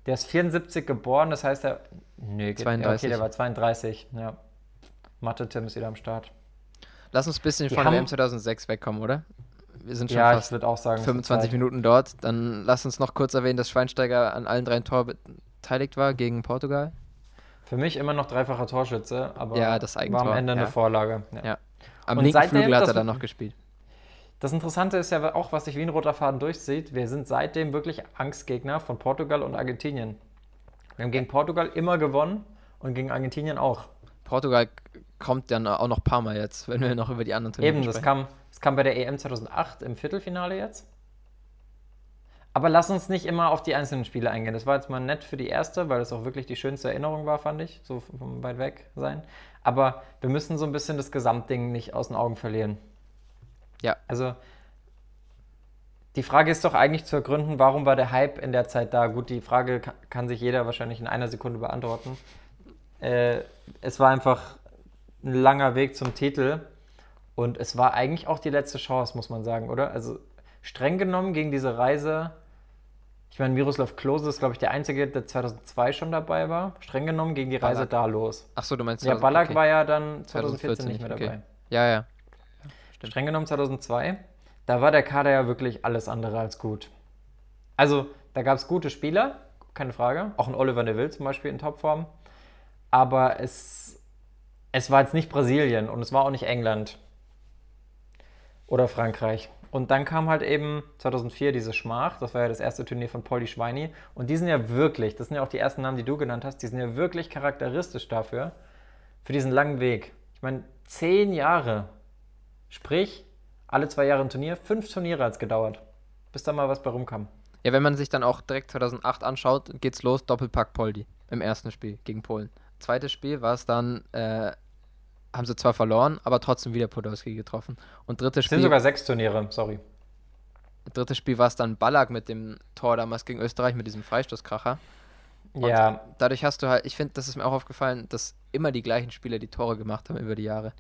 der ist 74 geboren, das heißt, er. Nee, geht- ja, Okay, 32. der war 32, ja. Mathe-Tim ist wieder am Start. Lass uns ein bisschen Die von WM 2006 wegkommen, oder? Wir sind schon Ja, ich fast würde auch sagen. es ist 25 Zeit. Minuten dort. Dann lass uns noch kurz erwähnen, dass Schweinsteiger an allen drei Toren beteiligt war gegen Portugal. Für mich immer noch dreifacher Torschütze, aber Ja, das war Eigentor, am Ende ja. eine Vorlage. Ja. Ja. Am Und linken seitdem, Flügel hat er dann noch gespielt. Das Interessante ist ja auch, was sich wie ein roter Faden durchzieht. Wir sind seitdem wirklich Angstgegner von Portugal und Argentinien. Wir haben gegen Portugal immer gewonnen und gegen Argentinien auch. Portugal kommt dann auch noch ein paar Mal jetzt, wenn wir noch über die anderen Turniere Eben, das sprechen. kam, das kam bei der EM 2008 im Viertelfinale jetzt. Aber lass uns nicht immer auf die einzelnen Spiele eingehen. Das war jetzt mal nett für die erste, weil das auch wirklich die schönste Erinnerung war, fand ich, so vom weit weg sein. Aber wir müssen so ein bisschen das Gesamtding nicht aus den Augen verlieren. Ja. Also, die Frage ist doch eigentlich zu ergründen, warum war der Hype in der Zeit da? Gut, die Frage ka- kann sich jeder wahrscheinlich in einer Sekunde beantworten. Äh, es war einfach ein langer Weg zum Titel und es war eigentlich auch die letzte Chance, muss man sagen, oder? Also streng genommen ging diese Reise, ich meine, Miroslav Klose ist, glaube ich, der Einzige, der 2002 schon dabei war. Streng genommen ging die Reise Ballack. da los. Ach so, du meinst Ja, 2000 Ballack okay. war ja dann 2014 nicht mehr okay. dabei. Ja, ja. Stimmt. Streng genommen 2002, da war der Kader ja wirklich alles andere als gut. Also, da gab es gute Spieler, keine Frage. Auch ein Oliver Neville zum Beispiel in Topform. Aber es, es war jetzt nicht Brasilien und es war auch nicht England oder Frankreich. Und dann kam halt eben 2004 diese Schmach, das war ja das erste Turnier von Polly Schweini. Und die sind ja wirklich, das sind ja auch die ersten Namen, die du genannt hast, die sind ja wirklich charakteristisch dafür, für diesen langen Weg. Ich meine, zehn Jahre Sprich, alle zwei Jahre ein Turnier, fünf Turniere hat es gedauert, bis da mal was bei rumkam. Ja, wenn man sich dann auch direkt 2008 anschaut, geht's los, Doppelpack Poldi im ersten Spiel gegen Polen. Zweites Spiel war es dann, äh, haben sie zwar verloren, aber trotzdem wieder Podolski getroffen. Und drittes Es sind Spiel, sogar sechs Turniere, sorry. drittes Spiel war es dann Ballack mit dem Tor damals gegen Österreich mit diesem Freistoßkracher. Und Ja, Dadurch hast du halt, ich finde, das ist mir auch aufgefallen, dass immer die gleichen Spieler die Tore gemacht haben über die Jahre.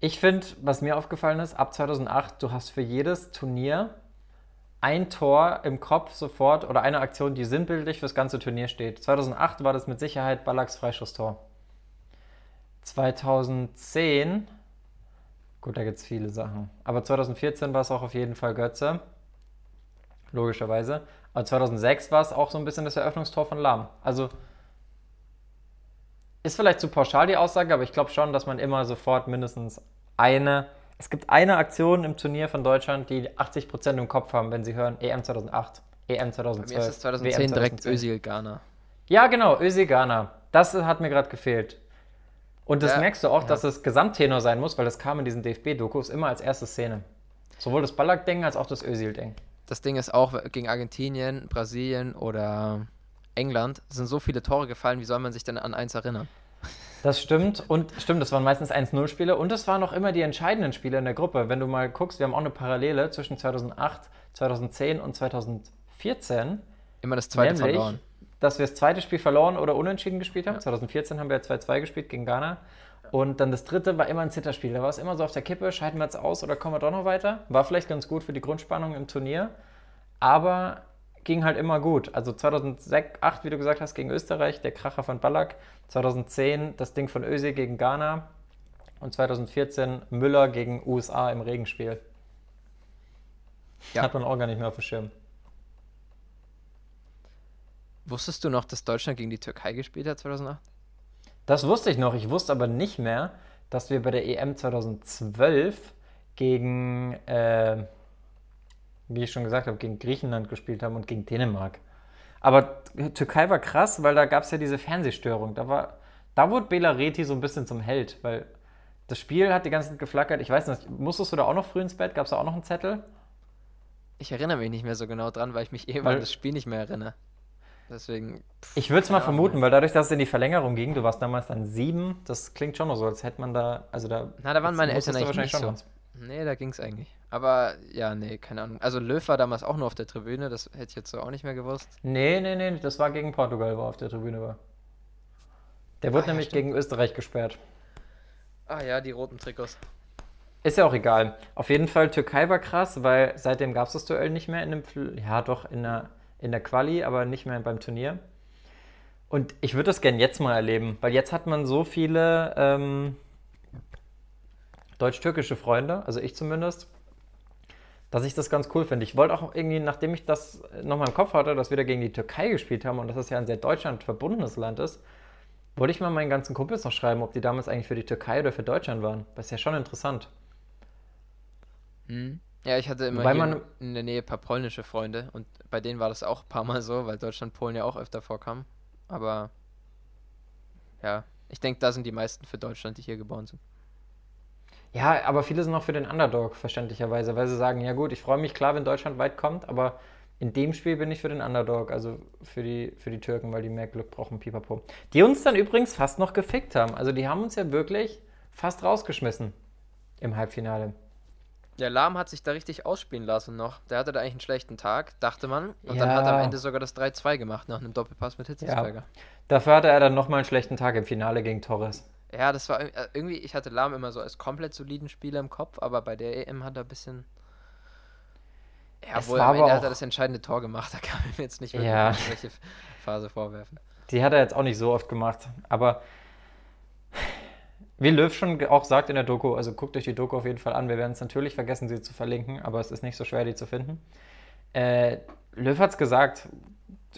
ich finde, was mir aufgefallen ist, ab 2008, du hast für jedes Turnier ein Tor im Kopf sofort oder eine Aktion, die sinnbildlich fürs ganze Turnier steht. 2008 war das mit Sicherheit Ballacks Freischusstor. 2010, gut, da gibt es viele Sachen, aber 2014 war es auch auf jeden Fall Götze, logischerweise. Aber 2006 war es auch so ein bisschen das Eröffnungstor von Lahm. Also ist vielleicht zu pauschal die Aussage, aber ich glaube schon, dass man immer sofort mindestens eine. Es gibt eine Aktion im Turnier von Deutschland, die 80% im Kopf haben, wenn sie hören EM 2008, EM Bei 2012. mir ist es 2010 WM direkt 2010. Özil Ghana. Ja, genau, Özil Ghana. Das hat mir gerade gefehlt. Und das Ja, merkst du auch, ja. dass es Gesamttenor sein muss, weil das kam in diesen DFB-Dokus immer als erste Szene. Sowohl das Ballack-Ding als auch das Özil-Ding. Das Ding ist auch gegen Argentinien, Brasilien oder England sind so viele Tore gefallen, wie soll man sich denn an eins erinnern? Das stimmt. Und stimmt, das waren meistens 1-0-Spiele. Und es waren auch immer die entscheidenden Spiele in der Gruppe. Wenn du mal guckst, wir haben auch eine Parallele zwischen 2008, 2010 und 2014. Immer das zweite nämlich, verloren. Dass wir das zweite Spiel verloren oder unentschieden gespielt haben. 2014 haben wir ja 2-2 gespielt gegen Ghana. Und dann das dritte war immer ein Zitterspiel. Da war es immer so auf der Kippe, scheiden wir jetzt aus oder kommen wir doch noch weiter. War vielleicht ganz gut für die Grundspannung im Turnier. Aber ging halt immer gut. Also 2008, wie du gesagt hast, gegen Österreich, der Kracher von Ballack. 2010 das Ding von Özil gegen Ghana. Und 2014 Müller gegen USA im Regenspiel. Ja. Hat man auch gar nicht mehr auf dem Schirm. Wusstest du noch, dass Deutschland gegen die Türkei gespielt hat 2008? Das wusste ich noch. Ich wusste aber nicht mehr, dass wir bei der EM 2012 gegen, äh, wie ich schon gesagt habe, gegen Griechenland gespielt haben und gegen Dänemark. Aber Türkei war krass, weil da gab es ja diese Fernsehstörung. Da, war, da wurde Bela Reti so ein bisschen zum Held, weil das Spiel hat die ganze Zeit geflackert. Ich weiß nicht, musstest du da auch noch früh ins Bett? Gab es da auch noch einen Zettel? Ich erinnere mich nicht mehr so genau dran, weil ich mich eben an das Spiel nicht mehr erinnere. Deswegen. Pff, ich würde es mal vermuten, weil dadurch, dass es in die Verlängerung ging, du warst damals dann sieben, das klingt schon noch so, als hätte man da, also da. Na, da waren meine Eltern eigentlich nicht so. Was. Nee, da ging es eigentlich. Aber ja, nee, keine Ahnung. Also Löw war damals auch nur auf der Tribüne, das hätte ich jetzt so auch nicht mehr gewusst. Nee, nee, nee, das war gegen Portugal, wo er auf der Tribüne war. Der wurde ah, nämlich ja, gegen Österreich gesperrt. Ah ja, die roten Trikots. Ist ja auch egal. Auf jeden Fall, Türkei war krass, weil seitdem gab es das Duell nicht mehr in dem, ja doch, in der, in der Quali, aber nicht mehr beim Turnier. Und ich würde das gern jetzt mal erleben, weil jetzt hat man so viele ähm, deutsch-türkische Freunde, also ich zumindest, dass ich das ganz cool finde. Ich wollte auch irgendwie, nachdem ich das nochmal im Kopf hatte, dass wir da gegen die Türkei gespielt haben und dass das ja ein sehr Deutschland verbundenes Land ist, wollte ich mal meinen ganzen Kumpels noch schreiben, ob die damals eigentlich für die Türkei oder für Deutschland waren. Das ist ja schon interessant. Hm. Ja, ich hatte immer man, in der Nähe ein paar polnische Freunde und bei denen war das auch ein paar Mal so, weil Deutschland Polen ja auch öfter vorkam. Aber ja, ich denke, da sind die meisten für Deutschland, die hier geboren sind. Ja, aber viele sind auch für den Underdog, verständlicherweise, weil sie sagen, ja gut, ich freue mich klar, wenn Deutschland weit kommt, aber in dem Spiel bin ich für den Underdog, also für die, für die Türken, weil die mehr Glück brauchen, pipapo. Die uns dann übrigens fast noch gefickt haben. Also die haben uns ja wirklich fast rausgeschmissen im Halbfinale. Der Lahm hat sich da richtig ausspielen lassen noch. Der hatte da eigentlich einen schlechten Tag, dachte man. Und ja. dann hat er am Ende sogar das 3-2 gemacht nach einem Doppelpass mit Hitzelsberger. Ja. Dafür hatte er dann nochmal einen schlechten Tag im Finale gegen Torres. Ja, das war äh, irgendwie, ich hatte Lahm immer so als komplett soliden Spieler im Kopf, aber bei der EM hat er ein bisschen. Ja, es wohl am Ende hat er das entscheidende Tor gemacht, <laughs> da kann man mir jetzt nicht wirklich ja. welche Phase vorwerfen. Die hat er jetzt auch nicht so oft gemacht, aber wie Löw schon auch sagt in der Doku, also guckt euch die Doku auf jeden Fall an, wir werden es natürlich vergessen, sie zu verlinken, aber es ist nicht so schwer, die zu finden. Äh, Löw hat es gesagt,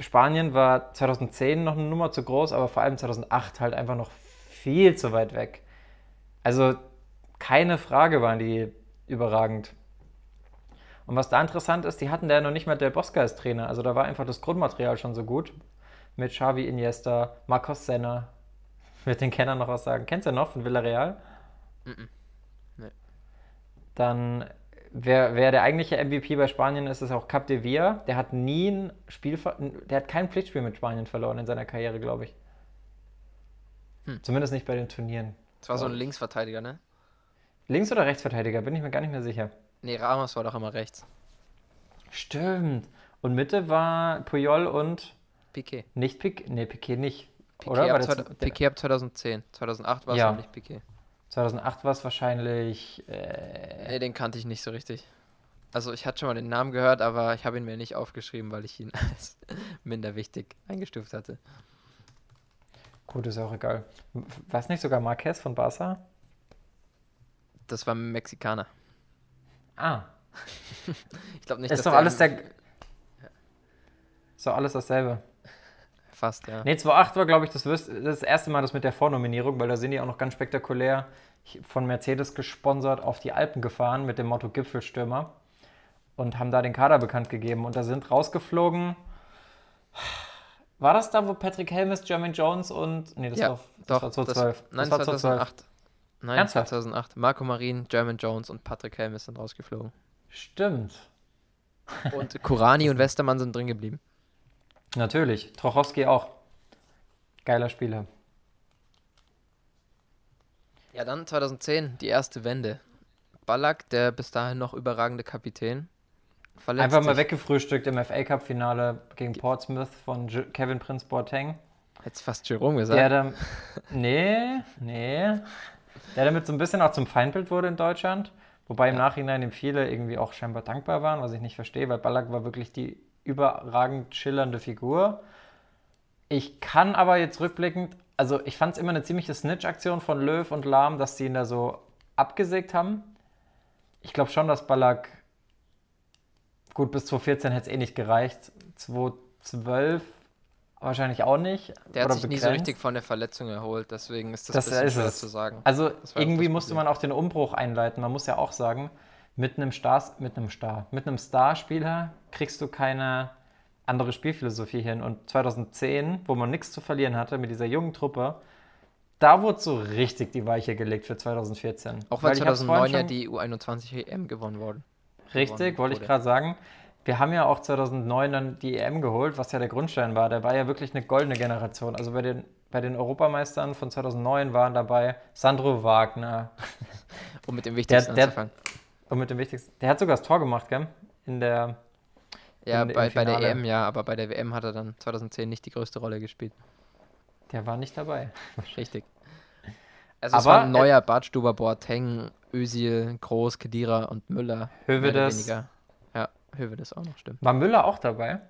Spanien war 2010 noch eine Nummer zu groß, aber vor allem 2008 halt einfach noch viel zu weit weg. Also keine Frage waren die überragend. Und was da interessant ist, die hatten da ja noch nicht mal Del Bosca als Trainer. Also da war einfach das Grundmaterial schon so gut. Mit Xavi Iniesta, Marcos Senna. Wird den Kennern noch was sagen. Kennst du noch von Villarreal? Mm, -mm. Nee. Dann, wer, wer der eigentliche MVP bei Spanien ist, ist auch Cap de Villa. Der hat nie ein Spiel, der hat kein Pflichtspiel mit Spanien verloren in seiner Karriere, glaube ich. Hm. Zumindest nicht bei den Turnieren. Das war so ein Linksverteidiger, ne? Links- oder Rechtsverteidiger? Bin ich mir gar nicht mehr sicher. Nee, Ramos war doch immer rechts. Stimmt. Und Mitte war Puyol und. Piquet. Nicht Piquet? Nee, Piquet nicht. Piquet oder? Ab, zwei, Piquet ab 2010. 2008 war es ja. nicht Piquet. 2008 war es wahrscheinlich. Äh... Nee, den kannte ich nicht so richtig. Also, ich hatte schon mal den Namen gehört, aber ich habe ihn mir nicht aufgeschrieben, weil ich ihn als <laughs> minder wichtig eingestuft hatte. Gut, ist auch egal. War es nicht sogar Marquez von Barca? Das war Mexikaner. Ah. <laughs> ich glaube nicht, ist doch alles der. Ist doch alles dasselbe. Fast, ja. Nee, 2.8 war, glaube ich, das, das erste Mal das mit der Vornominierung, weil da sind die auch noch ganz spektakulär von Mercedes gesponsert auf die Alpen gefahren mit dem Motto Gipfelstürmer und haben da den Kader bekannt gegeben. Und da sind rausgeflogen. War das da, wo Patrick Helmes, Jermaine Jones und. Nee, das ja, war, das doch, war 2012. Das, nein, das war 2008. Nein, Ernsthaft? 2008. Marco Marin, German Jones und Patrick Helmes sind rausgeflogen. Stimmt. Und Kurani und Westermann sind drin geblieben. Natürlich. Trochowski auch. Geiler Spieler. Ja, dann 2010, die erste Wende. Ballack, der bis dahin noch überragende Kapitän. Einfach mal sich. weggefrühstückt im FA Cup Finale gegen Portsmouth von Kevin Prince Boateng. Hättest fast Jerome gesagt. Der dann, <laughs> nee, nee. Der damit so ein bisschen auch zum Feindbild wurde in Deutschland. Wobei im Nachhinein ihm viele irgendwie auch scheinbar dankbar waren, was ich nicht verstehe, weil Ballack war wirklich die überragend schillernde Figur. Ich kann aber jetzt rückblickend, also ich fand es immer eine ziemliche Snitch-Aktion von Löw und Lahm, dass sie ihn da so abgesägt haben. Ich glaube schon, dass Ballack, gut, bis 2014 hätte es eh nicht gereicht. 2012 wahrscheinlich auch nicht. Der hat sich nie so begrenzt. richtig von der Verletzung erholt, deswegen ist das, Das ein bisschen ist schwer zu sagen. Also irgendwie musste man auch den Umbruch einleiten. Man muss ja auch sagen, mit einem Star, mit einem Star, mit einem Starspieler kriegst du keine andere Spielphilosophie hin. Und 2010, wo man nichts zu verlieren hatte mit dieser jungen Truppe, da wurde so richtig die Weiche gelegt für 2014. Auch weil hab's 2009 vorhin ja die U21 EM gewonnen wurde. Richtig, wollte ich gerade sagen. Wir haben ja auch 2009 dann die EM geholt, was ja der Grundstein war. Der war ja wirklich eine goldene Generation. Also bei den, bei den Europameistern von 2009 waren dabei Sandro Wagner, <laughs> Um mit dem Wichtigsten der- anzufangen. Und mit dem Wichtigsten. Der hat sogar das Tor gemacht, gell? In der. Ja, im bei, bei der. EM ja, aber bei der WM hat er dann 2010 nicht die größte Rolle gespielt. Der war nicht dabei. <laughs> Richtig. Also es Aber, waren Neuer, Bartstuber, Boateng, Özil, Groß, Kedira und Müller. Hövedes. Ja, Hövedes auch noch, stimmt. War Müller auch dabei?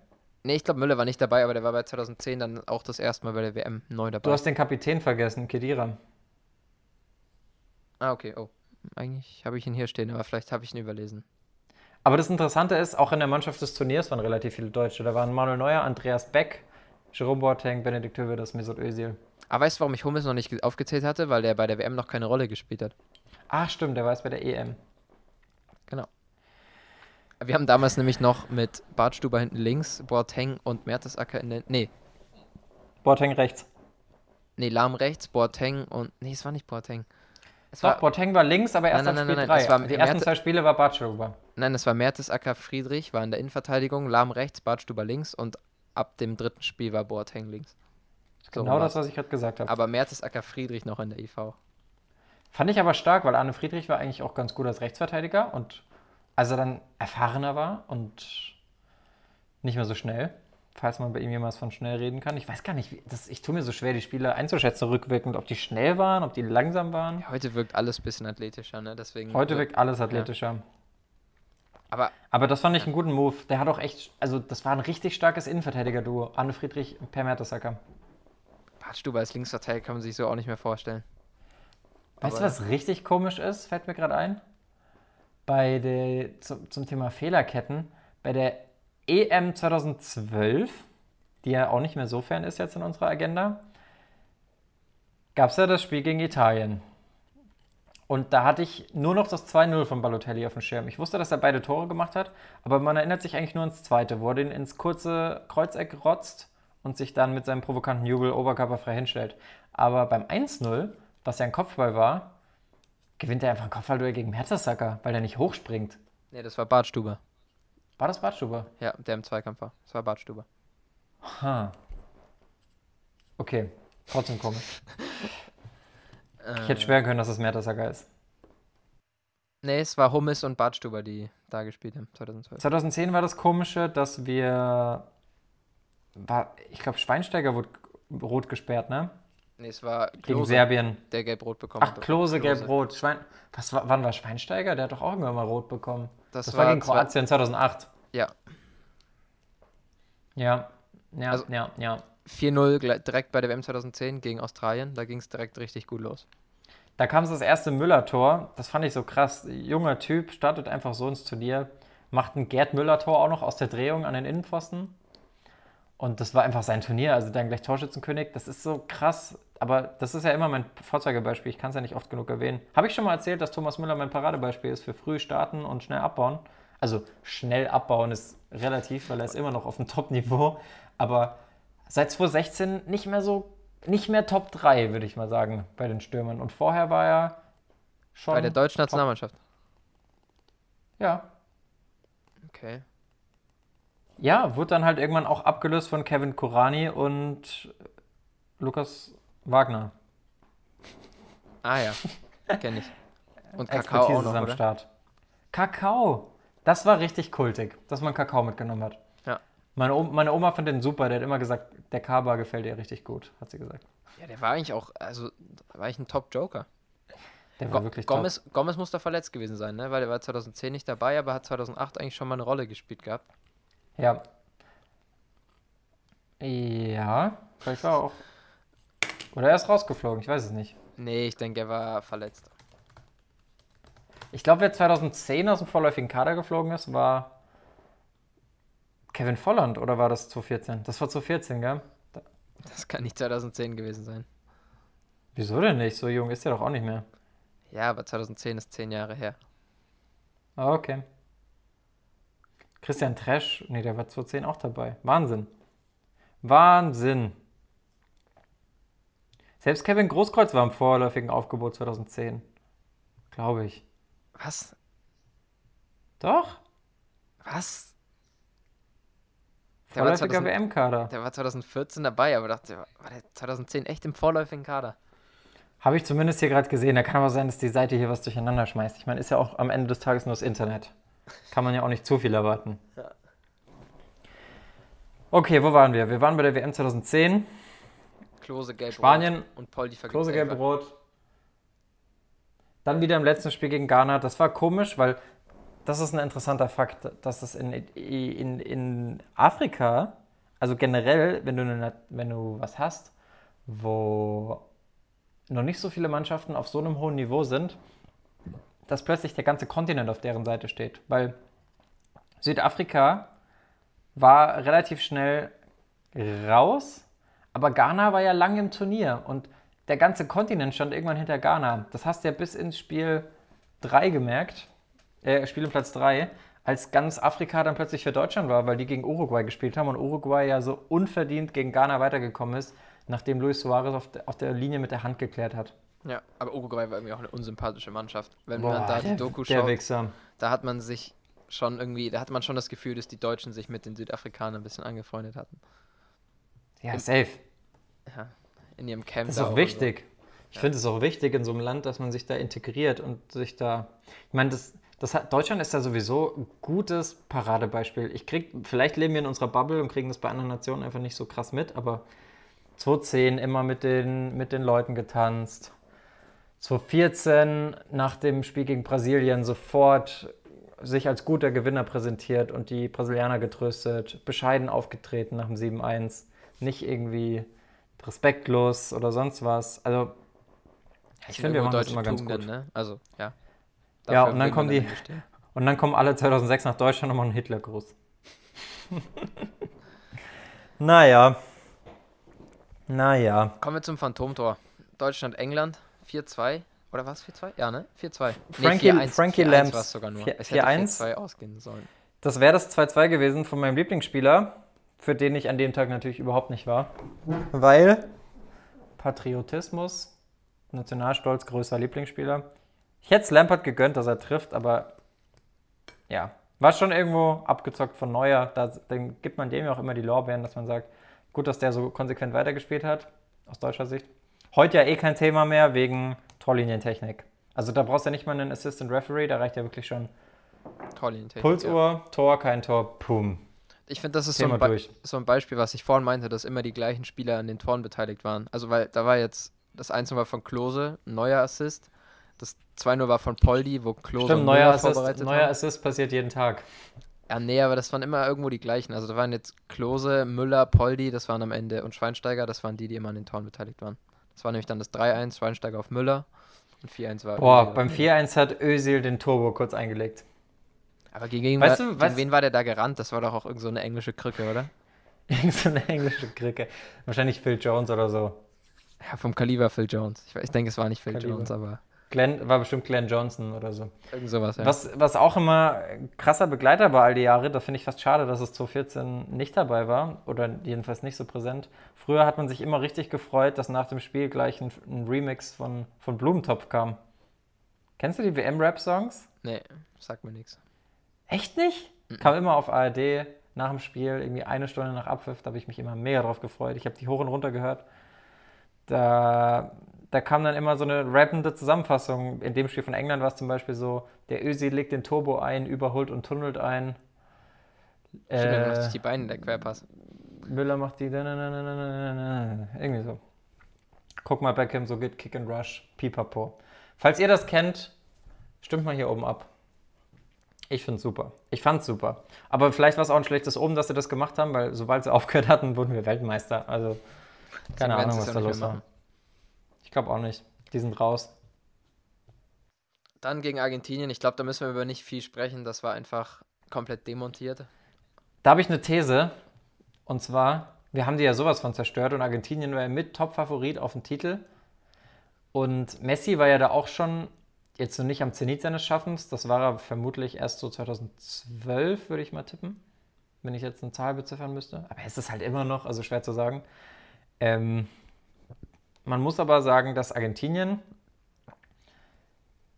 Nee, ich glaube Müller war nicht dabei, aber der war bei 2010 dann auch das erste Mal bei der WM neu dabei. Du hast den Kapitän vergessen, Kedira. ah, okay, oh. Eigentlich habe ich ihn hier stehen, aber vielleicht habe ich ihn überlesen. Aber das Interessante ist, auch in der Mannschaft des Turniers waren relativ viele Deutsche. Da waren Manuel Neuer, Andreas Beck, Jerome Boateng, Benedikt Hövedes, Mesut Özil. Aber weißt du, warum ich Hummels noch nicht ge- aufgezählt hatte? Weil der bei der WM noch keine Rolle gespielt hat. Ach stimmt, der war jetzt bei der EM. Genau. Wir haben damals nämlich noch mit Bartstuber hinten links, Boateng und Mertesacker in der. Nee, Boateng rechts. nee, Lahm rechts, Boateng und. Nee, es war nicht Boateng. Es war, Boateng war links, aber erst Nein, nein, Spiel nein, nein, es 3. war Die ersten zwei Spiele war Bartschuber. nein, es war Mertesacker Friedrich, war in der Innenverteidigung, Lahm rechts, Bartstuber links und ab dem dritten Spiel war Boateng links. So Genau das, was ich gerade gesagt habe. Aber Mertesacker Friedrich noch in der IV. Fand ich aber stark, weil Arne Friedrich war eigentlich auch ganz gut als Rechtsverteidiger und als er dann erfahrener war und nicht mehr so schnell, falls man bei ihm jemals von schnell reden kann. Ich weiß gar nicht, wie, das, ich tue mir so schwer, die Spieler einzuschätzen rückwirkend, ob die schnell waren, ob die langsam waren. Ja, heute wirkt alles ein bisschen athletischer, ne? Deswegen. Heute wirkt alles athletischer. Aber Aber das fand ich einen guten Move. Der hat auch echt, also das war ein richtig starkes Innenverteidiger-Duo. Arne Friedrich, Per Mertesacker. Bartstuber als Linksverteidiger kann man sich so auch nicht mehr vorstellen. Weißt du, was richtig komisch ist? Fällt mir gerade ein. Bei der, zum, zum Thema Fehlerketten. Bei der EM 2012, die ja auch nicht mehr so fern ist jetzt in unserer Agenda, gab es ja das Spiel gegen Italien. Und da hatte ich nur noch das 2-0 von Balotelli auf dem Schirm. Ich wusste, dass er beide Tore gemacht hat, aber man erinnert sich eigentlich nur ans zweite, wo er den ins kurze Kreuzeck rotzt und sich dann mit seinem provokanten Jubel oberkörperfrei hinstellt. Aber beim 1-0, was ja ein Kopfball war, gewinnt er einfach ein Kopfballduell gegen Mertesacker, weil er nicht hochspringt. Nee, das war Bartstuber. War das Bartschuber? Ja, der im Zweikampf war. Das war Bartstuber. Ha. Okay, trotzdem komisch. Ich hätte schwören können, dass es Mertesacker ist. Nee, es war Hummels und Bartstuber, die da gespielt haben, 2012. 2010 war das Komische, dass wir. War, ich glaube, Schweinsteiger wurde rot gesperrt, ne? Nee, es war Gegen Klose, Serbien. der gelb-rot bekommen Ach, Klose, gelb-rot. Schwein. Was war, wann war Schweinsteiger? Der hat doch auch irgendwann mal rot bekommen. Das, Das, war gegen zwei- Kroatien 2008. Ja, Ja, ja, Also- ja, ja. 4-0 gle- direkt bei der WM 2010 gegen Australien. Da ging es direkt richtig gut los. Da kam das erste Müller-Tor. Das fand ich so krass. Junger Typ, startet einfach so ins Turnier, macht ein Gerd Müller-Tor auch noch aus der Drehung an den Innenpfosten. Und das war einfach sein Turnier, also dann gleich Torschützenkönig. Das ist so krass. Aber das ist ja immer mein Vorzeigebeispiel. Ich kann es ja nicht oft genug erwähnen. Habe ich schon mal erzählt, dass Thomas Müller mein Paradebeispiel ist für früh starten und schnell abbauen? Also schnell abbauen ist relativ, weil er ist immer noch auf dem Top-Niveau. Aber seit 2016 nicht mehr so, nicht mehr Top 3, würde ich mal sagen, bei den Stürmern. Und vorher war er schon. Bei der deutschen. Nationalmannschaft. Ja. Okay. Ja, wurde dann halt irgendwann auch abgelöst von Kevin Kurani und Lukas Wagner. Ah ja, kenne ich. Und <laughs> Kakao Expertise auch noch, ist am oder? Start. Kakao. Das war richtig kultig, dass man Kakao mitgenommen hat. Ja. Meine, Oma, meine Oma fand den super, der hat immer gesagt, der Kaba gefällt ihr richtig gut, hat sie gesagt. Ja, der war eigentlich auch, also, war eigentlich ein Top-Joker. Der war Go wirklich top. Gomez, Gomez muss da verletzt gewesen sein, ne? Weil der war 2010 nicht dabei, aber hat 2008 eigentlich schon mal eine Rolle gespielt gehabt. Ja. Ja, vielleicht war auch. Oder er ist rausgeflogen, ich weiß es nicht. Nee, ich denke, er war verletzt. Ich glaube, wer 2010 aus dem vorläufigen Kader geflogen ist, war Kevin Volland oder war das 2014? Das war 2014, gell? Da- Das kann nicht 2010 gewesen sein. Wieso denn nicht? So jung ist er doch auch nicht mehr. Ja, aber 2010 ist zehn Jahre her. Ah, okay. Christian Tresch, nee, der war 2010 auch dabei. Wahnsinn. Wahnsinn. Selbst Kevin Großkreuz war im vorläufigen Aufgebot 2010. Glaube ich. Was? Doch? Was? Der war, Vorläufiger 2000, WM-Kader. der war 2014 dabei, aber dachte, war der 2010 echt im vorläufigen Kader? Habe ich zumindest hier gerade gesehen. Da kann aber sein, dass die Seite hier was durcheinander schmeißt. Ich meine, ist ja auch am Ende des Tages nur das Internet. Kann man ja auch nicht zu viel erwarten. Ja. Okay, wo waren wir? Wir waren bei der WM 2010. Klose gelb Spanien, und Poldi Klose gelb-rot. Dann wieder im letzten Spiel gegen Ghana. Das war komisch, weil das ist ein interessanter Fakt, dass es in, in, in Afrika, also generell, wenn du, eine, wenn du was hast, wo noch nicht so viele Mannschaften auf so einem hohen Niveau sind, dass plötzlich der ganze Kontinent auf deren Seite steht. Weil Südafrika war relativ schnell raus, aber Ghana war ja lange im Turnier und der ganze Kontinent stand irgendwann hinter Ghana. Das hast du ja bis ins Spiel 3 gemerkt, äh, Spiel in Platz 3, als ganz Afrika dann plötzlich für Deutschland war, weil die gegen Uruguay gespielt haben und Uruguay ja so unverdient gegen Ghana weitergekommen ist, nachdem Luis Suarez auf, der- auf der Linie mit der Hand geklärt hat. Ja, aber Uruguay war irgendwie auch eine unsympathische Mannschaft. Wenn Boah, man da die Doku der schaut, da hat man sich schon irgendwie, da hat man schon das Gefühl, dass die Deutschen sich mit den Südafrikanern ein bisschen angefreundet hatten. Ja, safe. In ihrem Camp. Das ist da auch wichtig. Ich Ja. finde es auch wichtig in so einem Land, dass man sich da integriert und sich da. Ich meine, das, das hat, Deutschland ist ja sowieso ein gutes Paradebeispiel. Ich krieg, vielleicht leben wir in unserer Bubble und kriegen das bei anderen Nationen einfach nicht so krass mit, aber 2010 immer mit den, mit den Leuten getanzt. 2014 nach dem Spiel gegen Brasilien sofort sich als guter Gewinner präsentiert und die Brasilianer getröstet, bescheiden aufgetreten nach dem 7-1, nicht irgendwie respektlos oder sonst was. Also so. ich finde, wir machen das immer ganz Tugenden, gut. Ne? Also, ja. Ja, Dafür und dann kommen die-. <laughs> Und dann kommen alle 2006 nach Deutschland und machen einen Hitlergruß. <laughs> naja. Naja. Kommen wir zum Phantomtor. Deutschland-England 4-2. Oder was? 4-2? Ja, ne? 4-2. Frankie- 4-1. Frankie 4-1 Lambs. war's sogar nur. Vier- Es hätte 4-1. 4-2 ausgehen sollen. Das wäre das 2-2 gewesen von meinem Lieblingsspieler, für den ich an dem Tag natürlich überhaupt nicht war. Weil Patriotismus, Nationalstolz, größer Lieblingsspieler. Ich hätte es Lampard gegönnt, dass er trifft, aber ja, war schon irgendwo abgezockt von Neuer. Da, dann gibt man dem ja auch immer die Lorbeeren, dass man sagt, gut, dass der so konsequent weitergespielt hat, aus deutscher Sicht. Heute ja eh kein Thema mehr wegen Torlinientechnik. Also da brauchst du ja nicht mal einen Assistant Referee, da reicht ja wirklich schon Technik, ja. Pulsuhr, Tor, kein Tor, pum. Ich finde, das ist so ein, durch. so ein Beispiel, was ich vorhin meinte, dass immer die gleichen Spieler an den Toren beteiligt waren. Also, weil da war jetzt, das 1 war von Klose, ein neuer Assist. Das 2-0 war von Poldi, wo Klose Stimmt, neuer Assist, vorbereitet neuer haben. Assist passiert jeden Tag. Ja, nee, aber das waren immer irgendwo die gleichen. Also da waren jetzt Klose, Müller, Poldi, das waren am Ende und Schweinsteiger, das waren die, die immer an den Toren beteiligt waren. Das war nämlich dann das 3-1, Schweinsteiger auf Müller und 4-1 war. Boah, beim 4-1 hat Özil den Turbo kurz eingelegt. Aber gegen, Weißt war, du, gegen weißt- wen war der da gerannt? Das war doch auch irgend so eine englische Krücke, oder? <laughs> Irgend so eine englische Kricke. Wahrscheinlich Phil Jones oder so. Ja, vom Kaliber Phil Jones. Ich, ich denke, es war nicht Phil Kaliber. Jones, aber Glenn, war bestimmt Glenn Johnson oder so. irgend sowas, ja. Was, was auch immer krasser Begleiter war all die Jahre, da finde ich fast schade, dass es 2014 nicht dabei war oder jedenfalls nicht so präsent. Früher hat man sich immer richtig gefreut, dass nach dem Spiel gleich ein, ein Remix von, von Blumentopf kam. Kennst du die WM-Rap-Songs? Nee, sagt mir nichts. Echt nicht? Kam immer auf ARD nach dem Spiel, irgendwie eine Stunde nach Abpfiff, da habe ich mich immer mega drauf gefreut. Ich habe die hoch und runter gehört. Da, da kam dann immer so eine rappende Zusammenfassung. In dem Spiel von England war es zum Beispiel so, der Ösi legt den Turbo ein, überholt und tunnelt ein. Stimmt, dann macht Äh, sich die Beine der Querpass. Müller macht die. Irgendwie so. Guck mal, Beckham, so geht Kick and Rush. Pipapo. Falls ihr das kennt, stimmt mal hier oben ab. Ich find's super. Ich fand's super. Aber vielleicht war es auch ein schlechtes Oben, dass sie das gemacht haben, weil sobald sie <laughs> aufgehört hatten, wurden wir Weltmeister. Also, keine Ahnung, was es da los war. Ich glaube auch nicht. Die sind raus. Dann gegen Argentinien. Ich glaube, da müssen wir über nicht viel sprechen. Das war einfach komplett demontiert. Da habe ich eine These. Und zwar, Wir haben die ja sowas von zerstört und Argentinien war ja mit Top-Favorit auf den Titel. Und Messi war ja da auch schon jetzt noch nicht am Zenit seines Schaffens. Das war er vermutlich erst so 2012, würde ich mal tippen. Wenn ich jetzt eine Zahl beziffern müsste. Aber es ist halt immer noch, also schwer zu sagen. Ähm, man muss aber sagen, dass Argentinien,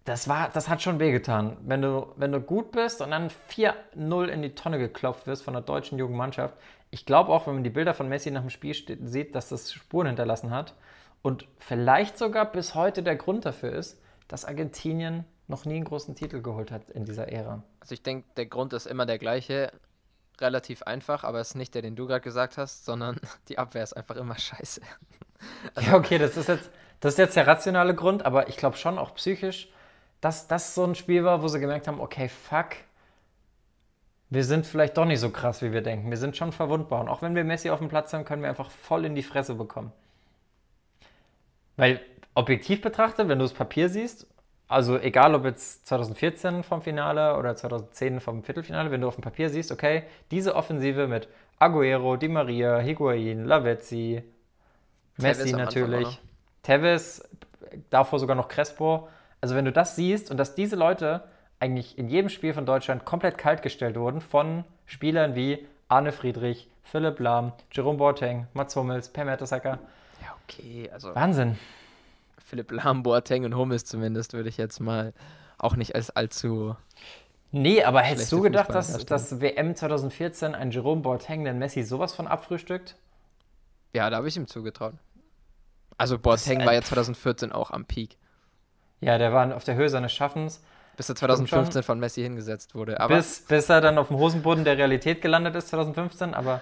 das, war, das hat schon wehgetan. Wenn du, wenn du gut bist und dann 4-0 in die Tonne geklopft wirst von der deutschen Jugendmannschaft. Ich glaube auch, wenn man die Bilder von Messi nach dem Spiel sieht, dass das Spuren hinterlassen hat. Und vielleicht sogar bis heute der Grund dafür ist, dass Argentinien noch nie einen großen Titel geholt hat in dieser Ära. Also ich denke, der Grund ist immer der gleiche. Relativ einfach, aber es ist nicht der, den du gerade gesagt hast, sondern <laughs> die Abwehr ist einfach immer scheiße. Also <laughs> ja, okay, das ist jetzt, das ist jetzt der rationale Grund, aber ich glaube schon auch psychisch, dass das so ein Spiel war, wo sie gemerkt haben, okay, fuck, wir sind vielleicht doch nicht so krass, wie wir denken. Wir sind schon verwundbar. Und auch wenn wir Messi auf dem Platz haben, können wir einfach voll in die Fresse bekommen. Weil objektiv betrachtet, wenn du das Papier siehst, also egal ob jetzt 2014 vom Finale oder 2010 vom Viertelfinale, wenn du auf dem Papier siehst, okay, diese Offensive mit Aguero, Di Maria, Higuain, Lavezzi, Messi natürlich, Tevez, davor sogar noch Crespo. Also wenn du das siehst und dass diese Leute eigentlich in jedem Spiel von Deutschland komplett kaltgestellt wurden von Spielern wie Arne Friedrich, Philipp Lahm, Jerome Boateng, Mats Hummels, Per Mertesacker. Ja, okay, also. Wahnsinn. Philipp Lahm, Boateng und Hummels zumindest, würde ich jetzt mal auch nicht als allzu. Nee, aber hättest du gedacht, dass das WM 2014 ein Jerome Boateng den Messi sowas von abfrühstückt? Ja, da habe ich ihm zugetraut. Also Boateng war ja 2014 auch am Peak. Ja, der war auf der Höhe seines Schaffens. Bis er 2015 von Messi hingesetzt wurde. Aber bis, bis er dann auf dem Hosenboden der Realität gelandet ist 2015, aber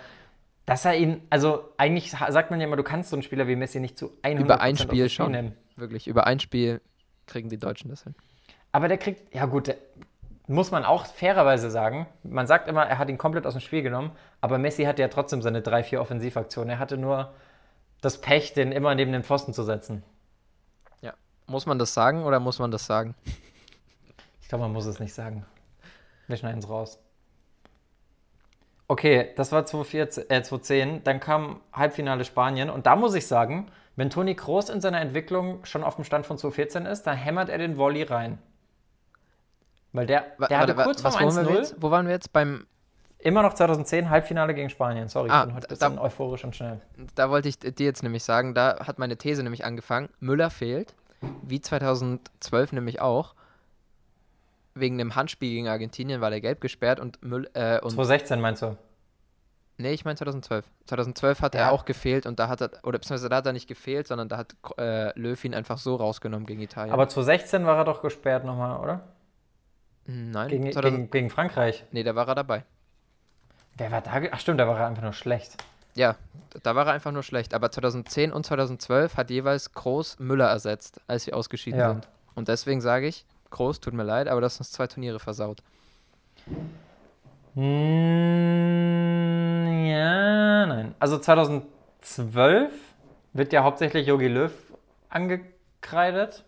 dass er ihn, also eigentlich sagt man ja immer, du kannst so einen Spieler wie Messi nicht zu 100% Über ein Spiel schon. Nehmen. Wirklich, über ein Spiel kriegen die Deutschen das hin. Aber der kriegt, ja gut, der, muss man auch fairerweise sagen, man sagt immer, er hat ihn komplett aus dem Spiel genommen, aber Messi hatte ja trotzdem seine drei, vier Offensivaktionen. Er hatte nur das Pech, den immer neben den Pfosten zu setzen. Ja. Muss man das sagen oder muss man das sagen? Ich glaube, man muss es nicht sagen. Wir schneiden es raus. Okay, das war 2014, äh, 2010. Dann kam Halbfinale Spanien. Und da muss ich sagen, wenn Toni Kroos in seiner Entwicklung schon auf dem Stand von 2014 ist, dann hämmert er den Volley rein. Weil der, der hatte kurz vor 1-0. Wo waren wir jetzt? Beim. Immer noch 2010, Halbfinale gegen Spanien. Sorry, ah, ich bin heute ein bisschen da, euphorisch und schnell. Da wollte ich dir jetzt nämlich sagen, da hat meine These nämlich angefangen. Müller fehlt, wie 2012 nämlich auch wegen dem Handspiel gegen Argentinien war der gelb gesperrt und Müll. Äh, und 2016 meinst du? Nee, ich meine 2012. 2012 hat ja. er auch gefehlt und da hat er, oder beziehungsweise da hat er nicht gefehlt, sondern da hat äh, Löw ihn einfach so rausgenommen gegen Italien. Aber 2016 war er doch gesperrt nochmal, oder? Nein. Gegen, gegen, gegen, Frankreich? Nee, da war er dabei. Wer war da? Ach stimmt, da war er einfach nur schlecht. Ja, da war er einfach nur schlecht. Aber 2010 und 2012 hat jeweils Groß Müller ersetzt, als sie ausgeschieden ja. sind. Und deswegen sage ich, groß, tut mir leid, aber das uns zwei Turniere versaut. Mm, ja, nein. Also 2012 wird ja hauptsächlich Yogi Löw angekreidet.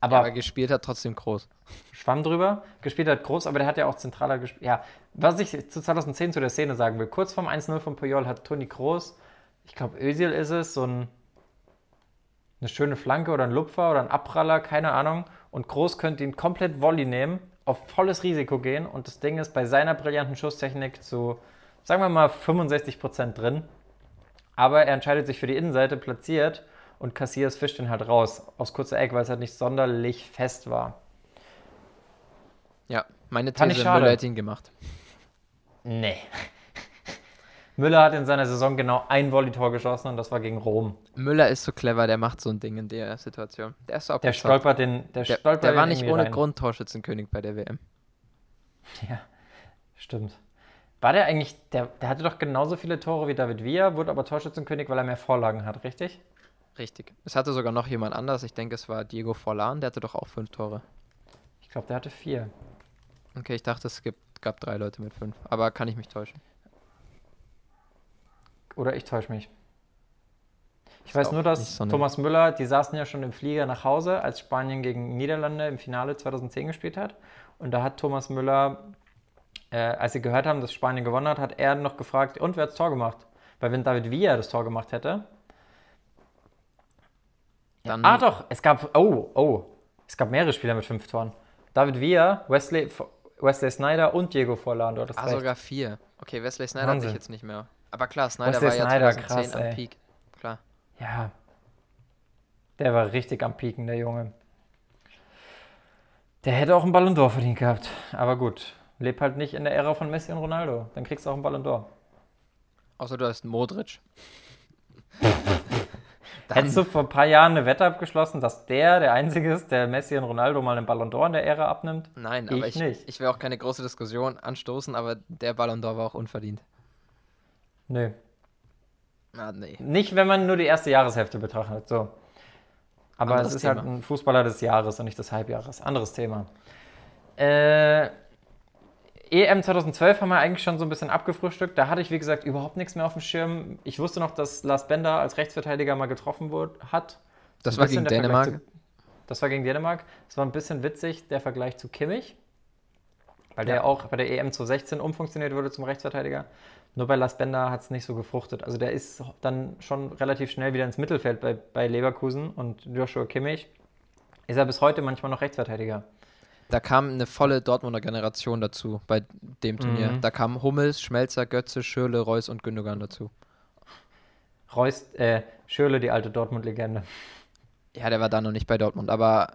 Aber, ja, aber gespielt hat trotzdem groß. Schwamm drüber, gespielt hat groß, aber der hat ja auch zentraler gespielt. Ja, was ich zu 2010 zu der Szene sagen will, kurz vorm 1-0 von Puyol hat Toni Groß, ich glaube Özil ist es, so ein, eine schöne Flanke oder ein Lupfer oder ein Abpraller, keine Ahnung, und Groß könnte ihn komplett Volley nehmen, auf volles Risiko gehen und das Ding ist bei seiner brillanten Schusstechnik zu, sagen wir mal, 65% drin. Aber er entscheidet sich für die Innenseite, platziert und Cassias fischt den halt raus aus kurzer Eck, weil es halt nicht sonderlich fest war. Ja, meine These, Müller hat ihn gemacht. Nee. Müller hat in seiner Saison genau ein Volley-Tor geschossen und das war gegen Rom. Müller ist so clever, der macht so ein Ding in der Situation. Der ist so Der stolpert den. Der, der, stolpert der war nicht ohne rein. Grund Torschützenkönig bei der WM. Ja, stimmt. War der eigentlich, der, der hatte doch genauso viele Tore wie David Villa, wurde aber Torschützenkönig, weil er mehr Vorlagen hat, richtig? Richtig. Es hatte sogar noch jemand anders, ich denke, es war Diego Forlan, der hatte doch auch fünf Tore. Ich glaube, der hatte vier. Okay, ich dachte, es gibt, gab drei Leute mit fünf, aber kann ich mich täuschen. Oder ich täusche mich. Ich weiß nur, dass so Thomas Müller, die saßen ja schon im Flieger nach Hause, als Spanien gegen Niederlande im Finale 2010 gespielt hat. Und da hat Thomas Müller, äh, als sie gehört haben, dass Spanien gewonnen hat, hat er noch gefragt, und wer hat das Tor gemacht? Weil wenn David Villa das Tor gemacht hätte. Dann, Ah, doch, es gab. Oh, oh. Es gab mehrere Spieler mit fünf Toren. David Villa, Wesley, Wesley Snyder und Diego Forlan. Du ah, recht. sogar vier. Okay, Wesley Snyder hatte ich Wahnsinn. jetzt nicht mehr. Aber klar, Snyder Wesley war ja Snyder, 2010 krass, am ey. Peak. Klar. Ja. Der war richtig am Pieken, der Junge. Der hätte auch einen Ballon d'Or verdient gehabt. Aber gut, leb halt nicht in der Ära von Messi und Ronaldo. Dann kriegst du auch einen Ballon d'Or. Außer du hast Modric. <laughs> Hättest du vor ein paar Jahren eine Wette abgeschlossen, dass der der Einzige ist, der Messi und Ronaldo mal einen Ballon d'Or in der Ära abnimmt? Nein, Ich aber ich, nicht. ich will auch keine große Diskussion anstoßen, aber der Ballon d'Or war auch unverdient. Nö. Ah, nee. Nicht, wenn man nur die erste Jahreshälfte betrachtet. So. Aber Anderes es ist Thema. halt ein Fußballer des Jahres und nicht des Halbjahres. Anderes Thema. Äh, EM 2012 haben wir eigentlich schon so ein bisschen abgefrühstückt. Da hatte ich, wie gesagt, überhaupt nichts mehr auf dem Schirm. Ich wusste noch, dass Lars Bender als Rechtsverteidiger mal getroffen wurde, hat. Das Ein war gegen Dänemark. Zu, das war gegen Dänemark. Das war ein bisschen witzig, der Vergleich zu Kimmich. Weil der Ja. auch bei der EM 2016 umfunktioniert wurde zum Rechtsverteidiger. Nur bei Lars Bender hat es nicht so gefruchtet. Also der ist dann schon relativ schnell wieder ins Mittelfeld bei, bei Leverkusen und Joshua Kimmich ist er bis heute manchmal noch Rechtsverteidiger. Da kam eine volle Dortmunder Generation dazu bei dem Turnier. Mhm. Da kamen Hummels, Schmelzer, Götze, Schürle, Reus und Gündogan dazu. Reus, äh, Schürle, die alte Dortmund-Legende. Ja, der war da noch nicht bei Dortmund, aber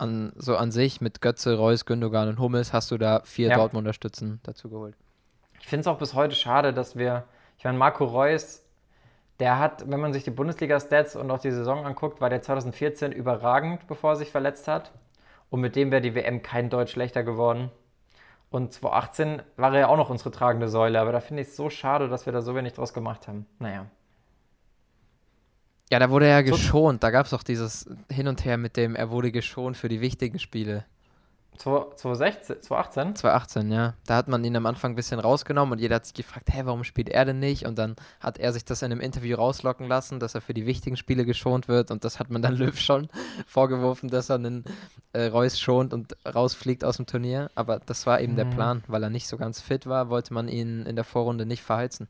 an, so an sich mit Götze, Reus, Gündogan und Hummels hast du da vier Ja. Dortmunder Stützen dazu geholt. Ich finde es auch bis heute schade, dass wir, ich meine, Marco Reus, der hat, wenn man sich die Bundesliga-Stats und auch die Saison anguckt, war der 2014 überragend, bevor er sich verletzt hat. Und mit dem wäre die WM kein Deutsch schlechter geworden. Und 2018 war er ja auch noch unsere tragende Säule, aber da finde ich es so schade, dass wir da so wenig draus gemacht haben. Naja. Ja, da wurde er ja geschont. Da gab es auch dieses Hin und Her mit dem, er wurde geschont für die wichtigen Spiele. 2016, 2018? 2018, ja. Da hat man ihn am Anfang ein bisschen rausgenommen und jeder hat sich gefragt, hä, warum spielt er denn nicht? Und dann hat er sich das in einem Interview rauslocken lassen, dass er für die wichtigen Spiele geschont wird und das hat man dann <laughs> Löw schon vorgeworfen, dass er einen äh, Reus schont und rausfliegt aus dem Turnier. Aber das war eben der Mhm. Plan, weil er nicht so ganz fit war, wollte man ihn in der Vorrunde nicht verheizen.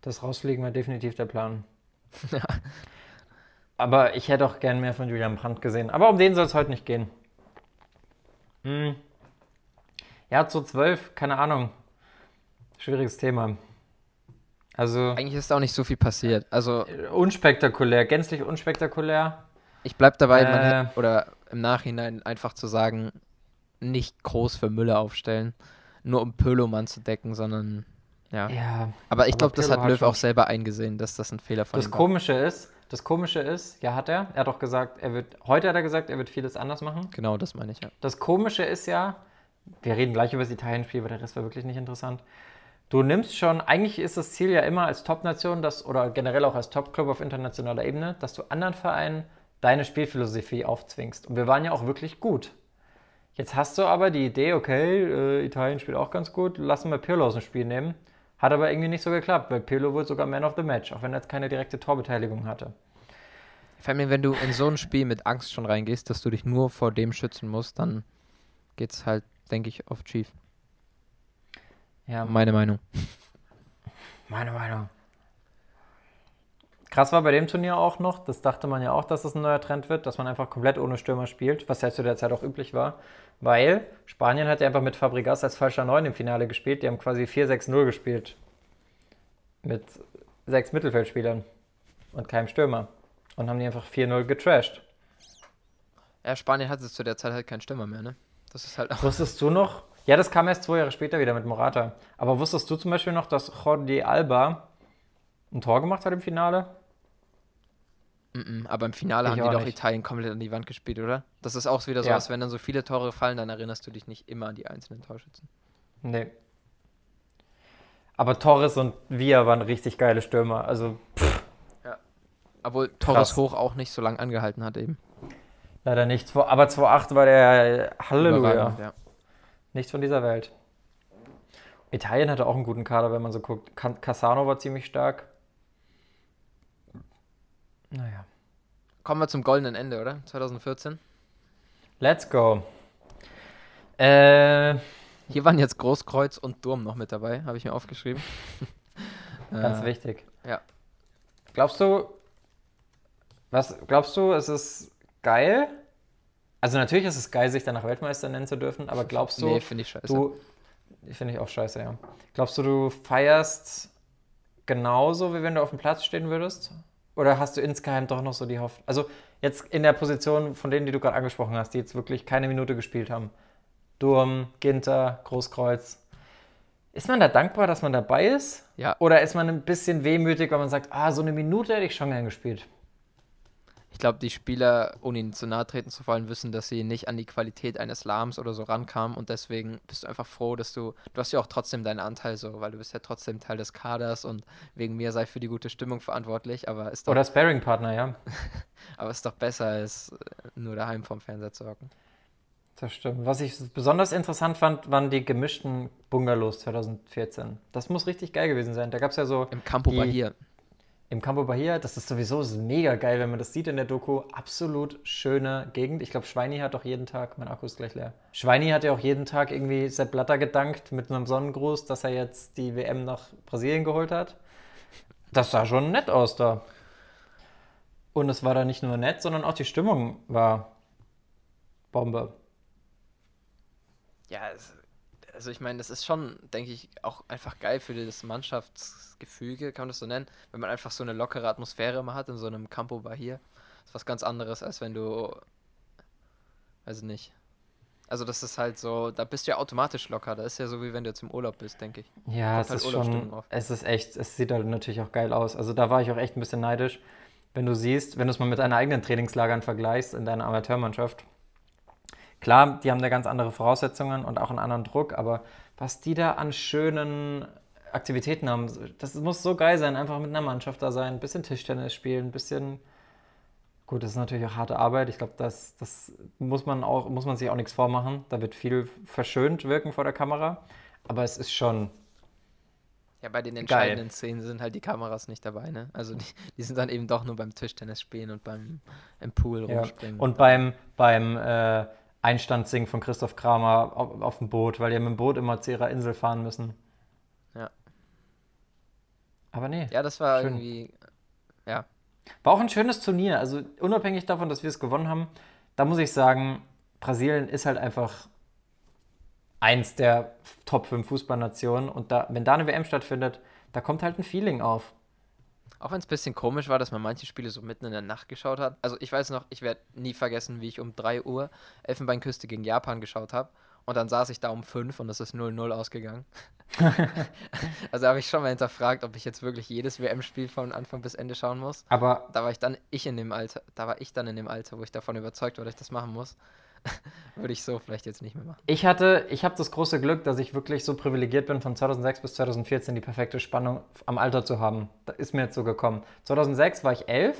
Das Rausfliegen war definitiv der Plan. <laughs> Ja. Aber ich hätte auch gern mehr von Julian Brandt gesehen. Aber um den soll es heute nicht gehen. Hm. Ja, zu 12, keine Ahnung. Schwieriges Thema. Also Eigentlich ist auch nicht so viel passiert. Also unspektakulär, gänzlich unspektakulär. ich bleib dabei, Äh. hätte, oder im Nachhinein einfach zu sagen, nicht groß für Müller aufstellen, nur um Pölomann zu decken, sondern ja. Ja. Aber ich glaube, das hat Löw auch selber eingesehen, dass das ein Fehler von Das ihm war. Komische ist, das Komische ist, ja hat er. Er hat doch gesagt, er wird, heute hat er gesagt, er wird vieles anders machen. Genau, das meine ich, ja. Das Komische ist ja, wir reden gleich über das Italien-Spiel, weil der Rest war wirklich nicht interessant. Du nimmst schon, eigentlich ist das Ziel ja immer als Top-Nation, oder generell auch als Top-Club auf internationaler Ebene, dass du anderen Vereinen deine Spielphilosophie aufzwingst. Und wir waren ja auch wirklich gut. Jetzt hast du aber die Idee, okay, äh, Italien spielt auch ganz gut, lassen wir Pirlo aus dem Spiel nehmen. Hat aber irgendwie nicht so geklappt, weil Pirlo wurde sogar Man of the Match, auch wenn er jetzt keine direkte Torbeteiligung hatte. Vor allem, wenn du in so ein Spiel mit Angst schon reingehst, dass du dich nur vor dem schützen musst, dann geht's halt, denke ich, oft schief. Ja, Meine Meinung. Meine Meinung. Krass war bei dem Turnier auch noch, das dachte man ja auch, dass das ein neuer Trend wird, dass man einfach komplett ohne Stürmer spielt, was ja zu der Zeit auch üblich war, weil Spanien hat ja einfach mit Fabregas als falscher Neun im Finale gespielt, die haben quasi 4-6-0 gespielt. Mit sechs Mittelfeldspielern und keinem Stürmer. Und haben die einfach 4-0 getrashed. Ja, Spanien hatte zu der Zeit halt keinen Stürmer mehr, ne? Das ist halt auch. Wusstest du noch? Ja, das kam erst zwei Jahre später wieder mit Morata. Aber wusstest du zum Beispiel noch, dass Jordi Alba ein Tor gemacht hat im Finale? Aber im Finale Ich haben die doch nicht. Italien komplett an die Wand gespielt, oder? Das ist auch wieder so, Ja. als wenn dann so viele Tore fallen, dann erinnerst du dich nicht immer an die einzelnen Torschützen. Nee. Aber Torres und Villa waren richtig geile Stürmer. Also Obwohl Torres Krass. hoch auch nicht so lange angehalten hat eben. leider nicht. Aber 2-8 war der Halleluja. Ja. Nicht von dieser Welt. Italien hatte auch einen guten Kader, wenn man so guckt. Cassano war ziemlich stark. Naja. Kommen wir zum goldenen Ende, oder? 2014. Let's go. Äh, Hier waren jetzt Großkreuz und Durm noch mit dabei, habe ich mir aufgeschrieben. <laughs> Ganz Äh, wichtig. ja. Glaubst du, was glaubst du, es ist geil? Also natürlich ist es geil, sich danach Weltmeister nennen zu dürfen, aber glaubst du, Nee, finde ich scheiße. du, finde ich auch scheiße, ja. Glaubst du, du feierst genauso, wie wenn du auf dem Platz stehen würdest? Oder hast du insgeheim doch noch so die Hoffnung? Also jetzt in der Position von denen, die du gerade angesprochen hast, die jetzt wirklich keine Minute gespielt haben. Durm, Ginter, Großkreuz. Ist man da dankbar, dass man dabei ist? Ja. Oder ist man ein bisschen wehmütig, weil man sagt, ah, so eine Minute hätte ich schon gern gespielt? Ich glaube, die Spieler, ohne ihnen zu nahe treten zu wollen, wissen, dass sie nicht an die Qualität eines Lahms oder so rankamen und deswegen bist du einfach froh, dass du, du hast ja auch trotzdem deinen Anteil so, weil du bist ja trotzdem Teil des Kaders und wegen mir sei für die gute Stimmung verantwortlich, aber ist doch, Oder Sparring-Partner, ja. <laughs> aber ist doch besser, als äh, nur daheim vorm Fernseher zu hocken. Das stimmt. Was ich besonders interessant fand, waren die gemischten Bungalows 2014. Das muss richtig geil gewesen sein. Da gab es ja so Im Campo Die- Bahia. Im Campo Bahia, das ist sowieso mega geil, wenn man das sieht in der Doku. Absolut schöne Gegend. Ich glaube, Schweini hat auch jeden Tag, mein Akku ist gleich leer. Schweini hat ja auch jeden Tag irgendwie Sepp Blatter gedankt mit einem Sonnengruß, dass er jetzt die WM nach Brasilien geholt hat. Das sah schon nett aus da. Und es war da nicht nur nett, sondern auch die Stimmung war Bombe. Ja, es, also ich meine, das ist schon, denke ich, auch einfach geil für das Mannschaftsgefüge, kann man das so nennen, wenn man einfach so eine lockere Atmosphäre immer hat in so einem Campo Bahia. Das ist was ganz anderes, als wenn du, ich nicht. Also das ist halt so, da bist du ja automatisch locker. Da ist ja so, wie wenn du jetzt im Urlaub bist, denke ich. Ja, es halt ist schon, es ist echt, es sieht halt natürlich auch geil aus. Also da war ich auch echt ein bisschen neidisch, wenn du siehst, wenn du es mal mit deinen eigenen Trainingslagern vergleichst in deiner Amateurmannschaft. Klar, die haben da ganz andere Voraussetzungen und auch einen anderen Druck, aber was die da an schönen Aktivitäten haben, das muss so geil sein, einfach mit einer Mannschaft da sein, ein bisschen Tischtennis spielen, ein bisschen Gut, das ist natürlich auch harte Arbeit. Ich glaube, das, das muss man auch, muss man sich auch nichts vormachen. Da wird viel verschönt wirken vor der Kamera. Aber es ist schon, Ja, bei den entscheidenden Szenen sind halt die Kameras nicht dabei, ne? Also die, die sind dann eben doch nur beim Tischtennis spielen und beim im Pool Ja. rumspringen. Und beim, beim äh, Einstandssingen von Christoph Kramer auf, auf dem Boot, weil die mit dem Boot immer zu ihrer Insel fahren müssen. Ja. Aber nee. ja, das war Schön. irgendwie, ja, War auch ein schönes Turnier. Also unabhängig davon, dass wir es gewonnen haben, da muss ich sagen, Brasilien ist halt einfach eins der Top 5 Fußballnationen. Und da, wenn da eine WM stattfindet, da kommt halt ein Feeling auf. Auch wenn es ein bisschen komisch war, dass man manche Spiele so mitten in der Nacht geschaut hat. Also ich weiß noch, ich werde nie vergessen, wie ich um 3 Uhr Elfenbeinküste gegen Japan geschaut habe. Und dann saß ich da um 5 und es ist 0-0 ausgegangen. <laughs> <laughs> also habe ich schon mal hinterfragt, ob ich jetzt wirklich jedes WM-Spiel von Anfang bis Ende schauen muss. Aber Da war ich dann ich in dem Alter, da war ich dann in dem Alter, wo ich davon überzeugt war, dass ich das machen muss. <laughs> Würde ich so vielleicht jetzt nicht mehr machen. ich hatte, ich habe das große Glück, dass ich wirklich so privilegiert bin, von 2006 bis 2014 die perfekte Spannung am Alter zu haben. Da ist mir jetzt so gekommen. 2006 war ich elf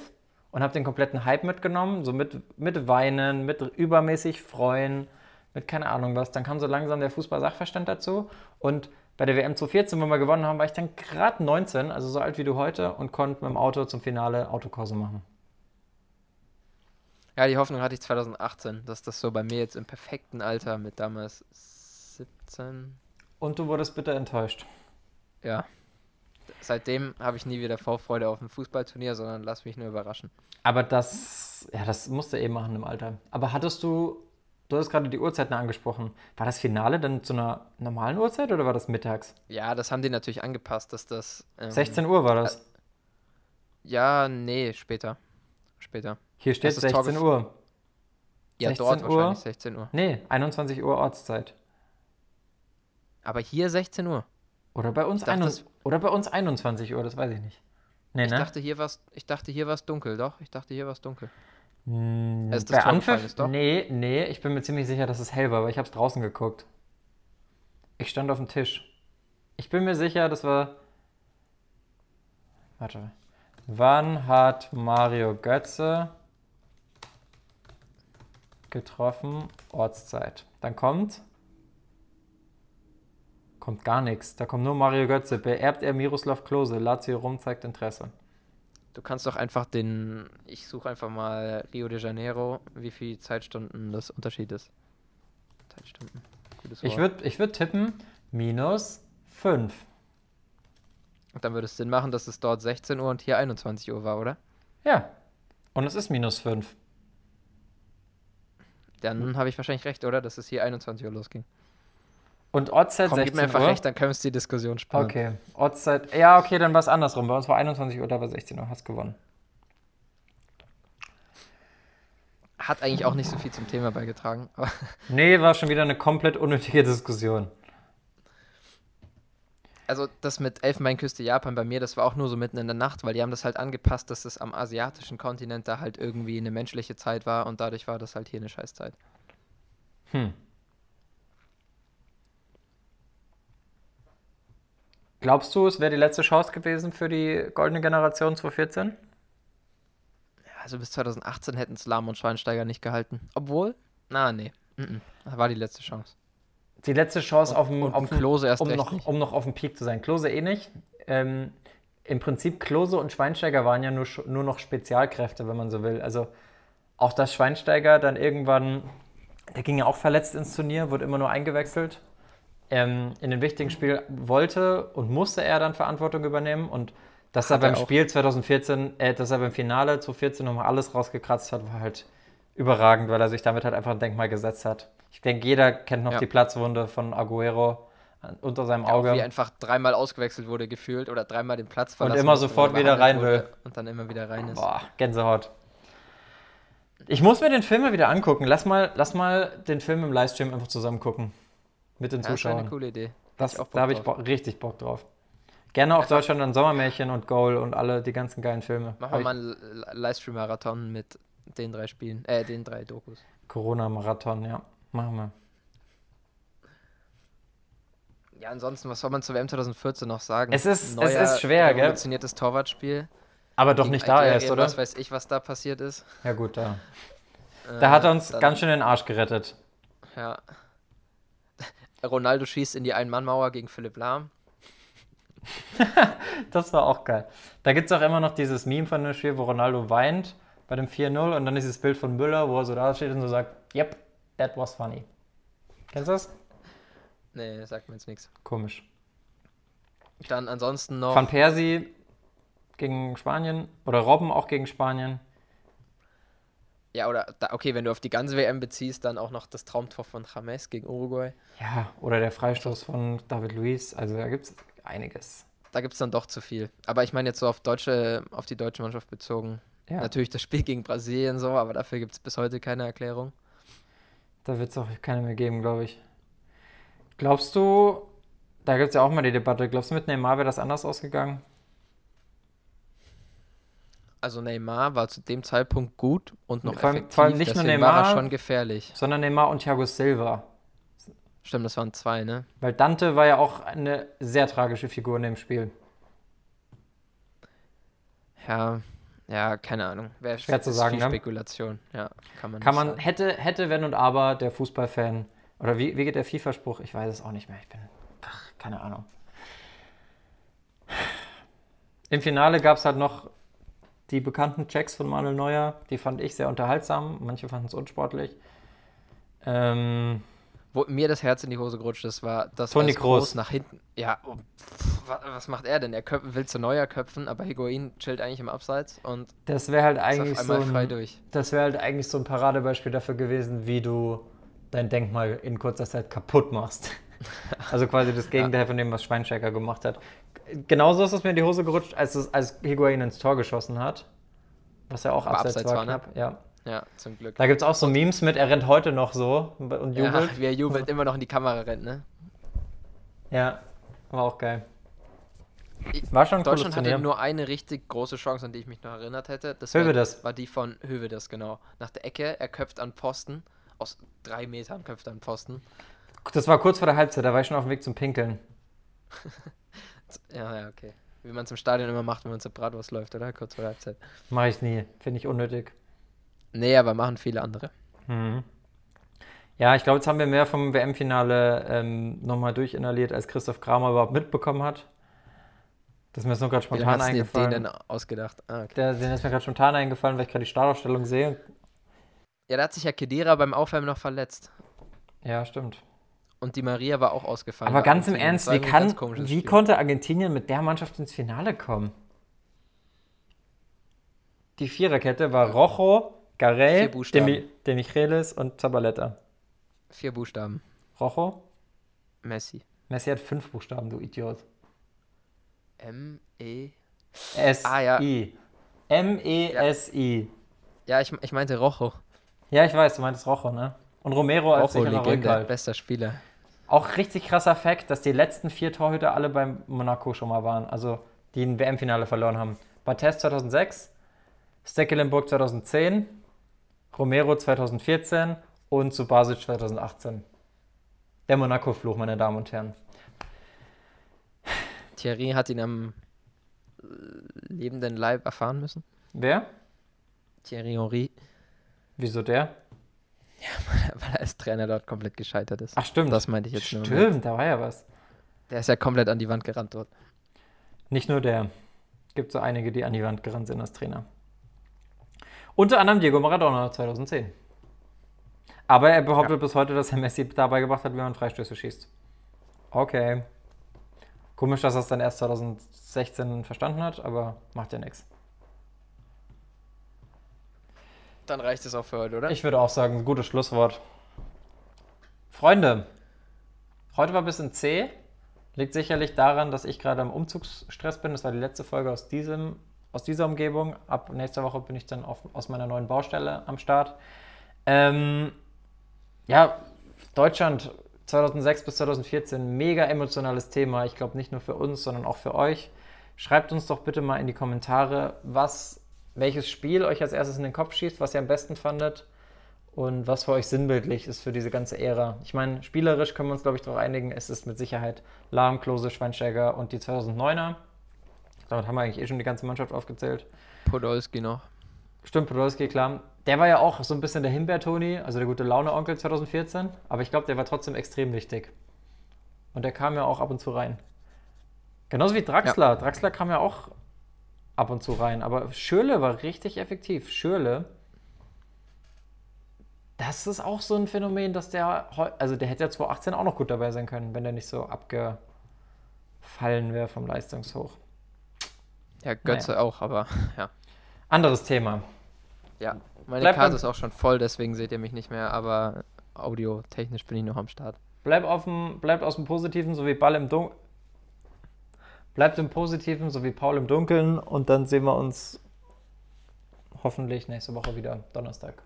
und habe den kompletten Hype mitgenommen, so mit, mit Weinen, mit übermäßig Freuen, mit keine Ahnung was. Dann kam so langsam der Fußball-Sachverstand dazu und bei der WM 2014, wo wir gewonnen haben, war ich dann gerade 19, also so alt wie du heute und konnte mit dem Auto zum Finale Autokurse machen. Ja, die Hoffnung hatte ich 2018, dass das so bei mir jetzt im perfekten Alter mit damals 17, Und du wurdest bitter enttäuscht. ja. Seitdem habe ich nie wieder Vorfreude auf ein Fußballturnier, sondern lass mich nur überraschen. Aber das, ja, das musst du eh machen im Alter. Aber hattest du, du hast gerade die Uhrzeiten angesprochen. War das Finale dann zu einer normalen Uhrzeit oder war das mittags? Ja, das haben die natürlich angepasst, dass das. ähm, 16 Uhr war das. Ja, nee, später. Später. Hier steht Tor 16 gef- Uhr. Ja, 16 dort Uhr? wahrscheinlich 16 Uhr. Nee, 21 Uhr Ortszeit. Aber hier 16 Uhr. Oder bei uns, dachte, 21 oder bei uns 21 Uhr, das weiß ich nicht. Nee, Ich ne? dachte, hier war's, ich dachte, hier war es dunkel, doch. Ich dachte, hier war es dunkel. Hm, als das bei Anpfiff? ist, doch? Nee, nee, ich bin mir ziemlich sicher, dass es hell war, aber ich habe es draußen geguckt. Ich stand auf dem Tisch. Ich bin mir sicher, das war. Warte. Wann hat Mario Götze getroffen? Ortszeit. Dann kommt. Kommt gar nichts. Da kommt nur Mario Götze. Beerbt er Miroslav Klose. Lazio Rom zeigt Interesse. Du kannst doch einfach den. Ich suche einfach mal Rio de Janeiro, wie viel Zeitstunden das Unterschied ist. Zeitstunden. Gutes Ich Wort. würde ich würd tippen, minus 5. Und dann würde es Sinn machen, dass es dort 16 Uhr und hier 21 Uhr war, oder? Ja. Und es ist minus 5. Dann habe ich wahrscheinlich recht, oder? Dass es hier 21 Uhr losging. Und Ortszeit Komm, 16 gib mir einfach Uhr. recht, dann können wir uns die Diskussion sparen. Okay. Ortszeit. Ja, okay, dann war es andersrum. Bei uns war 21 Uhr, da war 16 Uhr. Hast gewonnen. Hat eigentlich auch nicht so viel zum Thema beigetragen. Nee, war schon wieder eine komplett unnötige Diskussion. Also das mit Elfenbeinküste Japan bei mir, das war auch nur so mitten in der Nacht, weil die haben das halt angepasst, dass es am asiatischen Kontinent da halt irgendwie eine menschliche Zeit war und dadurch war das halt hier eine Scheißzeit. Hm. Glaubst du, es wäre die letzte Chance gewesen für die goldene Generation 2014? Ja, Also bis 2018 hätten es Lahm und Schweinsteiger nicht gehalten. Obwohl, na nee, mhm. das war die letzte Chance. Die letzte Chance auf dem, auf dem Klose erst um, noch, nicht. um noch auf dem Peak zu sein. Klose eh nicht. Ähm, Im Prinzip Klose und Schweinsteiger waren ja nur, nur noch Spezialkräfte, wenn man so will. Also auch dass Schweinsteiger dann irgendwann, der ging ja auch verletzt ins Turnier, wurde immer nur eingewechselt. Ähm, in den wichtigen Spielen wollte und musste er dann Verantwortung übernehmen und dass er er beim auch. Spiel 2014, äh, dass er beim Finale 2014 nochmal alles rausgekratzt hat, war halt überragend, weil er sich damit halt einfach ein Denkmal gesetzt hat. Ich denke, jeder kennt noch Ja. die Platzwunde von Aguero unter seinem Ja, Auge. wie einfach dreimal ausgewechselt wurde gefühlt oder dreimal den Platz verlassen immer musste, sofort er wieder rein will. Und dann immer wieder rein ist. Boah, Gänsehaut. Ich muss mir den Film mal wieder angucken. Lass mal, lass mal den Film im Livestream einfach zusammen gucken. Mit den Ja, das wäre eine Zuschauern. coole Idee. Das, da habe ich. Bock, richtig Bock drauf. Gerne auch Deutschland und Sommermärchen und Goal und alle die ganzen geilen Filme. Machen wir mal einen Li- Livestream-Marathon mit den drei Spielen, äh, den drei Dokus. Corona-Marathon, ja. Machen wir. Ja, ansonsten, was soll man zur WM 2014 noch sagen? Es ist- es ist schwer, gell? revolutioniertes Torwartspiel. Aber doch nicht da erst, oder? Was weiß ich, was da passiert ist. Ja gut, da. Äh, Da hat er uns ganz schön den Arsch gerettet. Ja. <laughs> Ronaldo schießt in die Ein-Mann-Mauer gegen Philipp Lahm. <laughs> Das war auch geil. Da gibt es auch immer noch dieses Meme von dem Spiel, wo Ronaldo weint bei dem 4-0 und dann dieses Bild von Müller, wo er so da steht und so sagt, yep, that was funny. Kennst du das? Nee, sagt mir jetzt nichts. Komisch. Dann ansonsten noch. Van Persie gegen Spanien oder Robben auch gegen Spanien. Ja, oder, da, okay, wenn du auf die ganze WM beziehst, dann auch noch das Traumtor von James gegen Uruguay. Ja, oder der Freistoß von David Luiz. Also da gibt es einiges. Da gibt es dann doch zu viel. Aber ich meine jetzt so auf, deutsche, auf die deutsche Mannschaft bezogen. Ja, Natürlich das Spiel gegen Brasilien so, aber dafür gibt es bis heute keine Erklärung. da wird es auch keine mehr geben, glaube ich. Glaubst du, da gibt es ja auch mal die Debatte, glaubst du mit Neymar wäre das anders ausgegangen? Also Neymar war zu dem Zeitpunkt gut und noch Vor allem- effektiv. vor allem nicht nur deswegen war Neymar. er schon gefährlich. Sondern Neymar und Thiago Silva. Stimmt, das waren zwei, ne? Weil Dante war ja auch eine sehr tragische Figur in dem Spiel. Ja, ja, keine Ahnung. Wäre Schwer zu sagen, viel ne? Spekulation. Ja, kann man Kann man, sagen. hätte, hätte, wenn und aber, der Fußballfan. Oder wie, wie geht der FIFA-Spruch? Ich weiß es auch nicht mehr. Ich bin. Ach, keine Ahnung. Im Finale gab es halt noch die bekannten Checks von Manuel Neuer. Die fand ich sehr unterhaltsam. Manche fanden es unsportlich. Ähm, Wo mir das Herz in die Hose gerutscht ist, war, dass Toni es Kroos. nach hinten. Ja, oh, pff, was macht er denn? Er köp will zu Neuer köpfen, aber Higuain chillt eigentlich im Abseits und das wäre halt eigentlich so ein, das wäre halt eigentlich so ein Paradebeispiel dafür gewesen, wie du dein Denkmal in kurzer Zeit kaputt machst. <laughs> Also quasi das Gegenteil von dem, was Schweinsteiger gemacht hat. Genauso ist es mir in die Hose gerutscht, als, es, als Higuain ins Tor geschossen hat. Was ja auch Aber abseits, abseits war, ne? knapp. Ja. Ja, zum Glück. Da gibt es auch so Memes mit, er rennt heute noch so und Ja, jubelt. <laughs> wie er jubelt, immer noch in die Kamera rennt, ne? Ja, war auch geil. War schon Deutschland hatte Turnier. nur eine richtig große Chance, an die ich mich noch erinnert hätte. Das Hövedes. war, die von Hövedes, genau. Nach der Ecke, er köpft an Pfosten. Aus drei Metern köpft er an Pfosten. Das war kurz vor der Halbzeit, da war ich schon auf dem Weg zum Pinkeln. <laughs> Ja, ja, okay. Wie man es im Stadion immer macht, wenn man zur Bratwurst läuft, oder? Kurz vor der Halbzeit. Mache ich nie, finde ich unnötig. Nee, aber machen viele andere. Mhm. Ja, ich glaube, jetzt haben wir mehr vom WM-Finale ähm, nochmal durchinhaliert, als Christoph Kramer überhaupt mitbekommen hat. Das ist mir jetzt nur gerade spontan hast eingefallen. den denn ausgedacht? Ah, okay. Der, den ist mir gerade spontan eingefallen, weil ich gerade die Startaufstellung sehe. Ja, da hat sich ja Kedira beim Aufwärmen noch verletzt. Ja, stimmt. Und die Maria war auch ausgefallen. Aber ganz im. Ernst, wie, kann, wie konnte Argentinien mit der Mannschaft ins Finale kommen? Die Viererkette war Rojo, Buchstaben. Demi, Demichelis und Zabaleta. Vier Buchstaben. Rojo? Messi. Messi hat fünf Buchstaben, du Idiot. M, E. S-I. Ah, ja. M-E-S-I. Ja, ich, ich meinte Rojo. Ja. ich weiß, du meintest Rojo, ne? Und Romero als Rojo, sicherer Legende, Rückhalt. bester Spieler. Auch richtig krasser Fakt, dass die letzten vier Torhüter alle beim Monaco schon mal waren. Also die ein WM-Finale verloren haben. Barthez 2006, Stekelenburg 2010, Romero 2014 und Subasic 2018. Der Monaco-Fluch, meine Damen und Herren. Thierry hat ihn am äh, lebenden Leib erfahren müssen. Wer? Thierry Henry, Wieso der? weil er als Trainer dort komplett gescheitert ist. Ach stimmt. Das meinte ich jetzt nur. Stimmt, da war ja was. Der ist ja komplett an die Wand gerannt dort. Nicht nur der. Gibt so einige, die an die Wand gerannt sind als Trainer. Unter anderem Diego Maradona 2010. Aber er behauptet Ja. bis heute, dass er Messi dabei gebracht hat, wie man Freistöße schießt. Okay. Komisch, dass er es dann erst 2016 verstanden hat, aber macht ja nichts. Dann reicht es auch für heute, oder? Ich würde auch sagen, gutes Schlusswort. Freunde, heute war ein bisschen zäh. Liegt sicherlich daran, dass ich gerade im Umzugsstress bin. Das war die letzte Folge aus, diesem, aus dieser Umgebung. Ab nächster Woche bin ich dann auf, aus meiner neuen Baustelle am Start. Ähm, ja, Deutschland 2006 bis 2014, mega emotionales Thema. Ich glaube nicht nur für uns, sondern auch für euch. Schreibt uns doch bitte mal in die Kommentare, was, welches Spiel euch als erstes in den Kopf schießt, was ihr am besten fandet und was für euch sinnbildlich ist für diese ganze Ära. Ich meine, spielerisch können wir uns, glaube ich, darauf einigen, es ist mit Sicherheit Lahm, Klose, Schweinsteiger und die 2009er. Damit haben wir eigentlich eh schon die ganze Mannschaft aufgezählt. Podolski noch. Stimmt, Podolski, klar. Der war ja auch so ein bisschen der Himbeer-Toni, also der gute Laune-Onkel 2014. Aber ich glaube, der war trotzdem extrem wichtig. Und der kam ja auch ab und zu rein. Genauso wie Draxler. Draxler kam ja auch ab und zu rein. Aber Schürle war richtig effektiv. Schürle, das ist auch so ein Phänomen, dass der, also der hätte ja 2018 auch noch gut dabei sein können, wenn der nicht so abgefallen wäre vom Leistungshoch. Ja, Götze auch, aber ja. Anderes Thema. Ja, meine Bleib Karte ist auch schon voll, deswegen seht ihr mich nicht mehr, aber audiotechnisch bin ich noch am Start. Bleib dem, bleibt aus dem Positiven, so wie Ball im Dunkeln. Bleibt im Positiven, so wie Paul im Dunkeln. Und dann sehen wir uns hoffentlich nächste Woche wieder Donnerstag.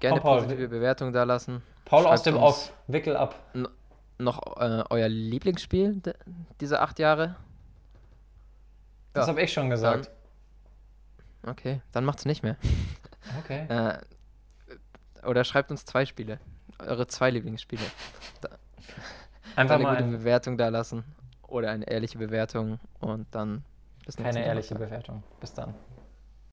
Gerne Paul, positive Bewertung da lassen. Paul aus Schreibt dem uns Off. Wickel ab. Noch äh, euer Lieblingsspiel dieser acht Jahre? Das Ja, habe ich schon gesagt. Okay, dann macht's nicht mehr. <laughs> Okay. Äh, oder schreibt uns zwei Spiele. Eure zwei Lieblingsspiele. Einfach eine mal gute ein, Bewertung da lassen. Oder eine ehrliche Bewertung. Und dann bis keine ehrliche Bewertung. Bis dann.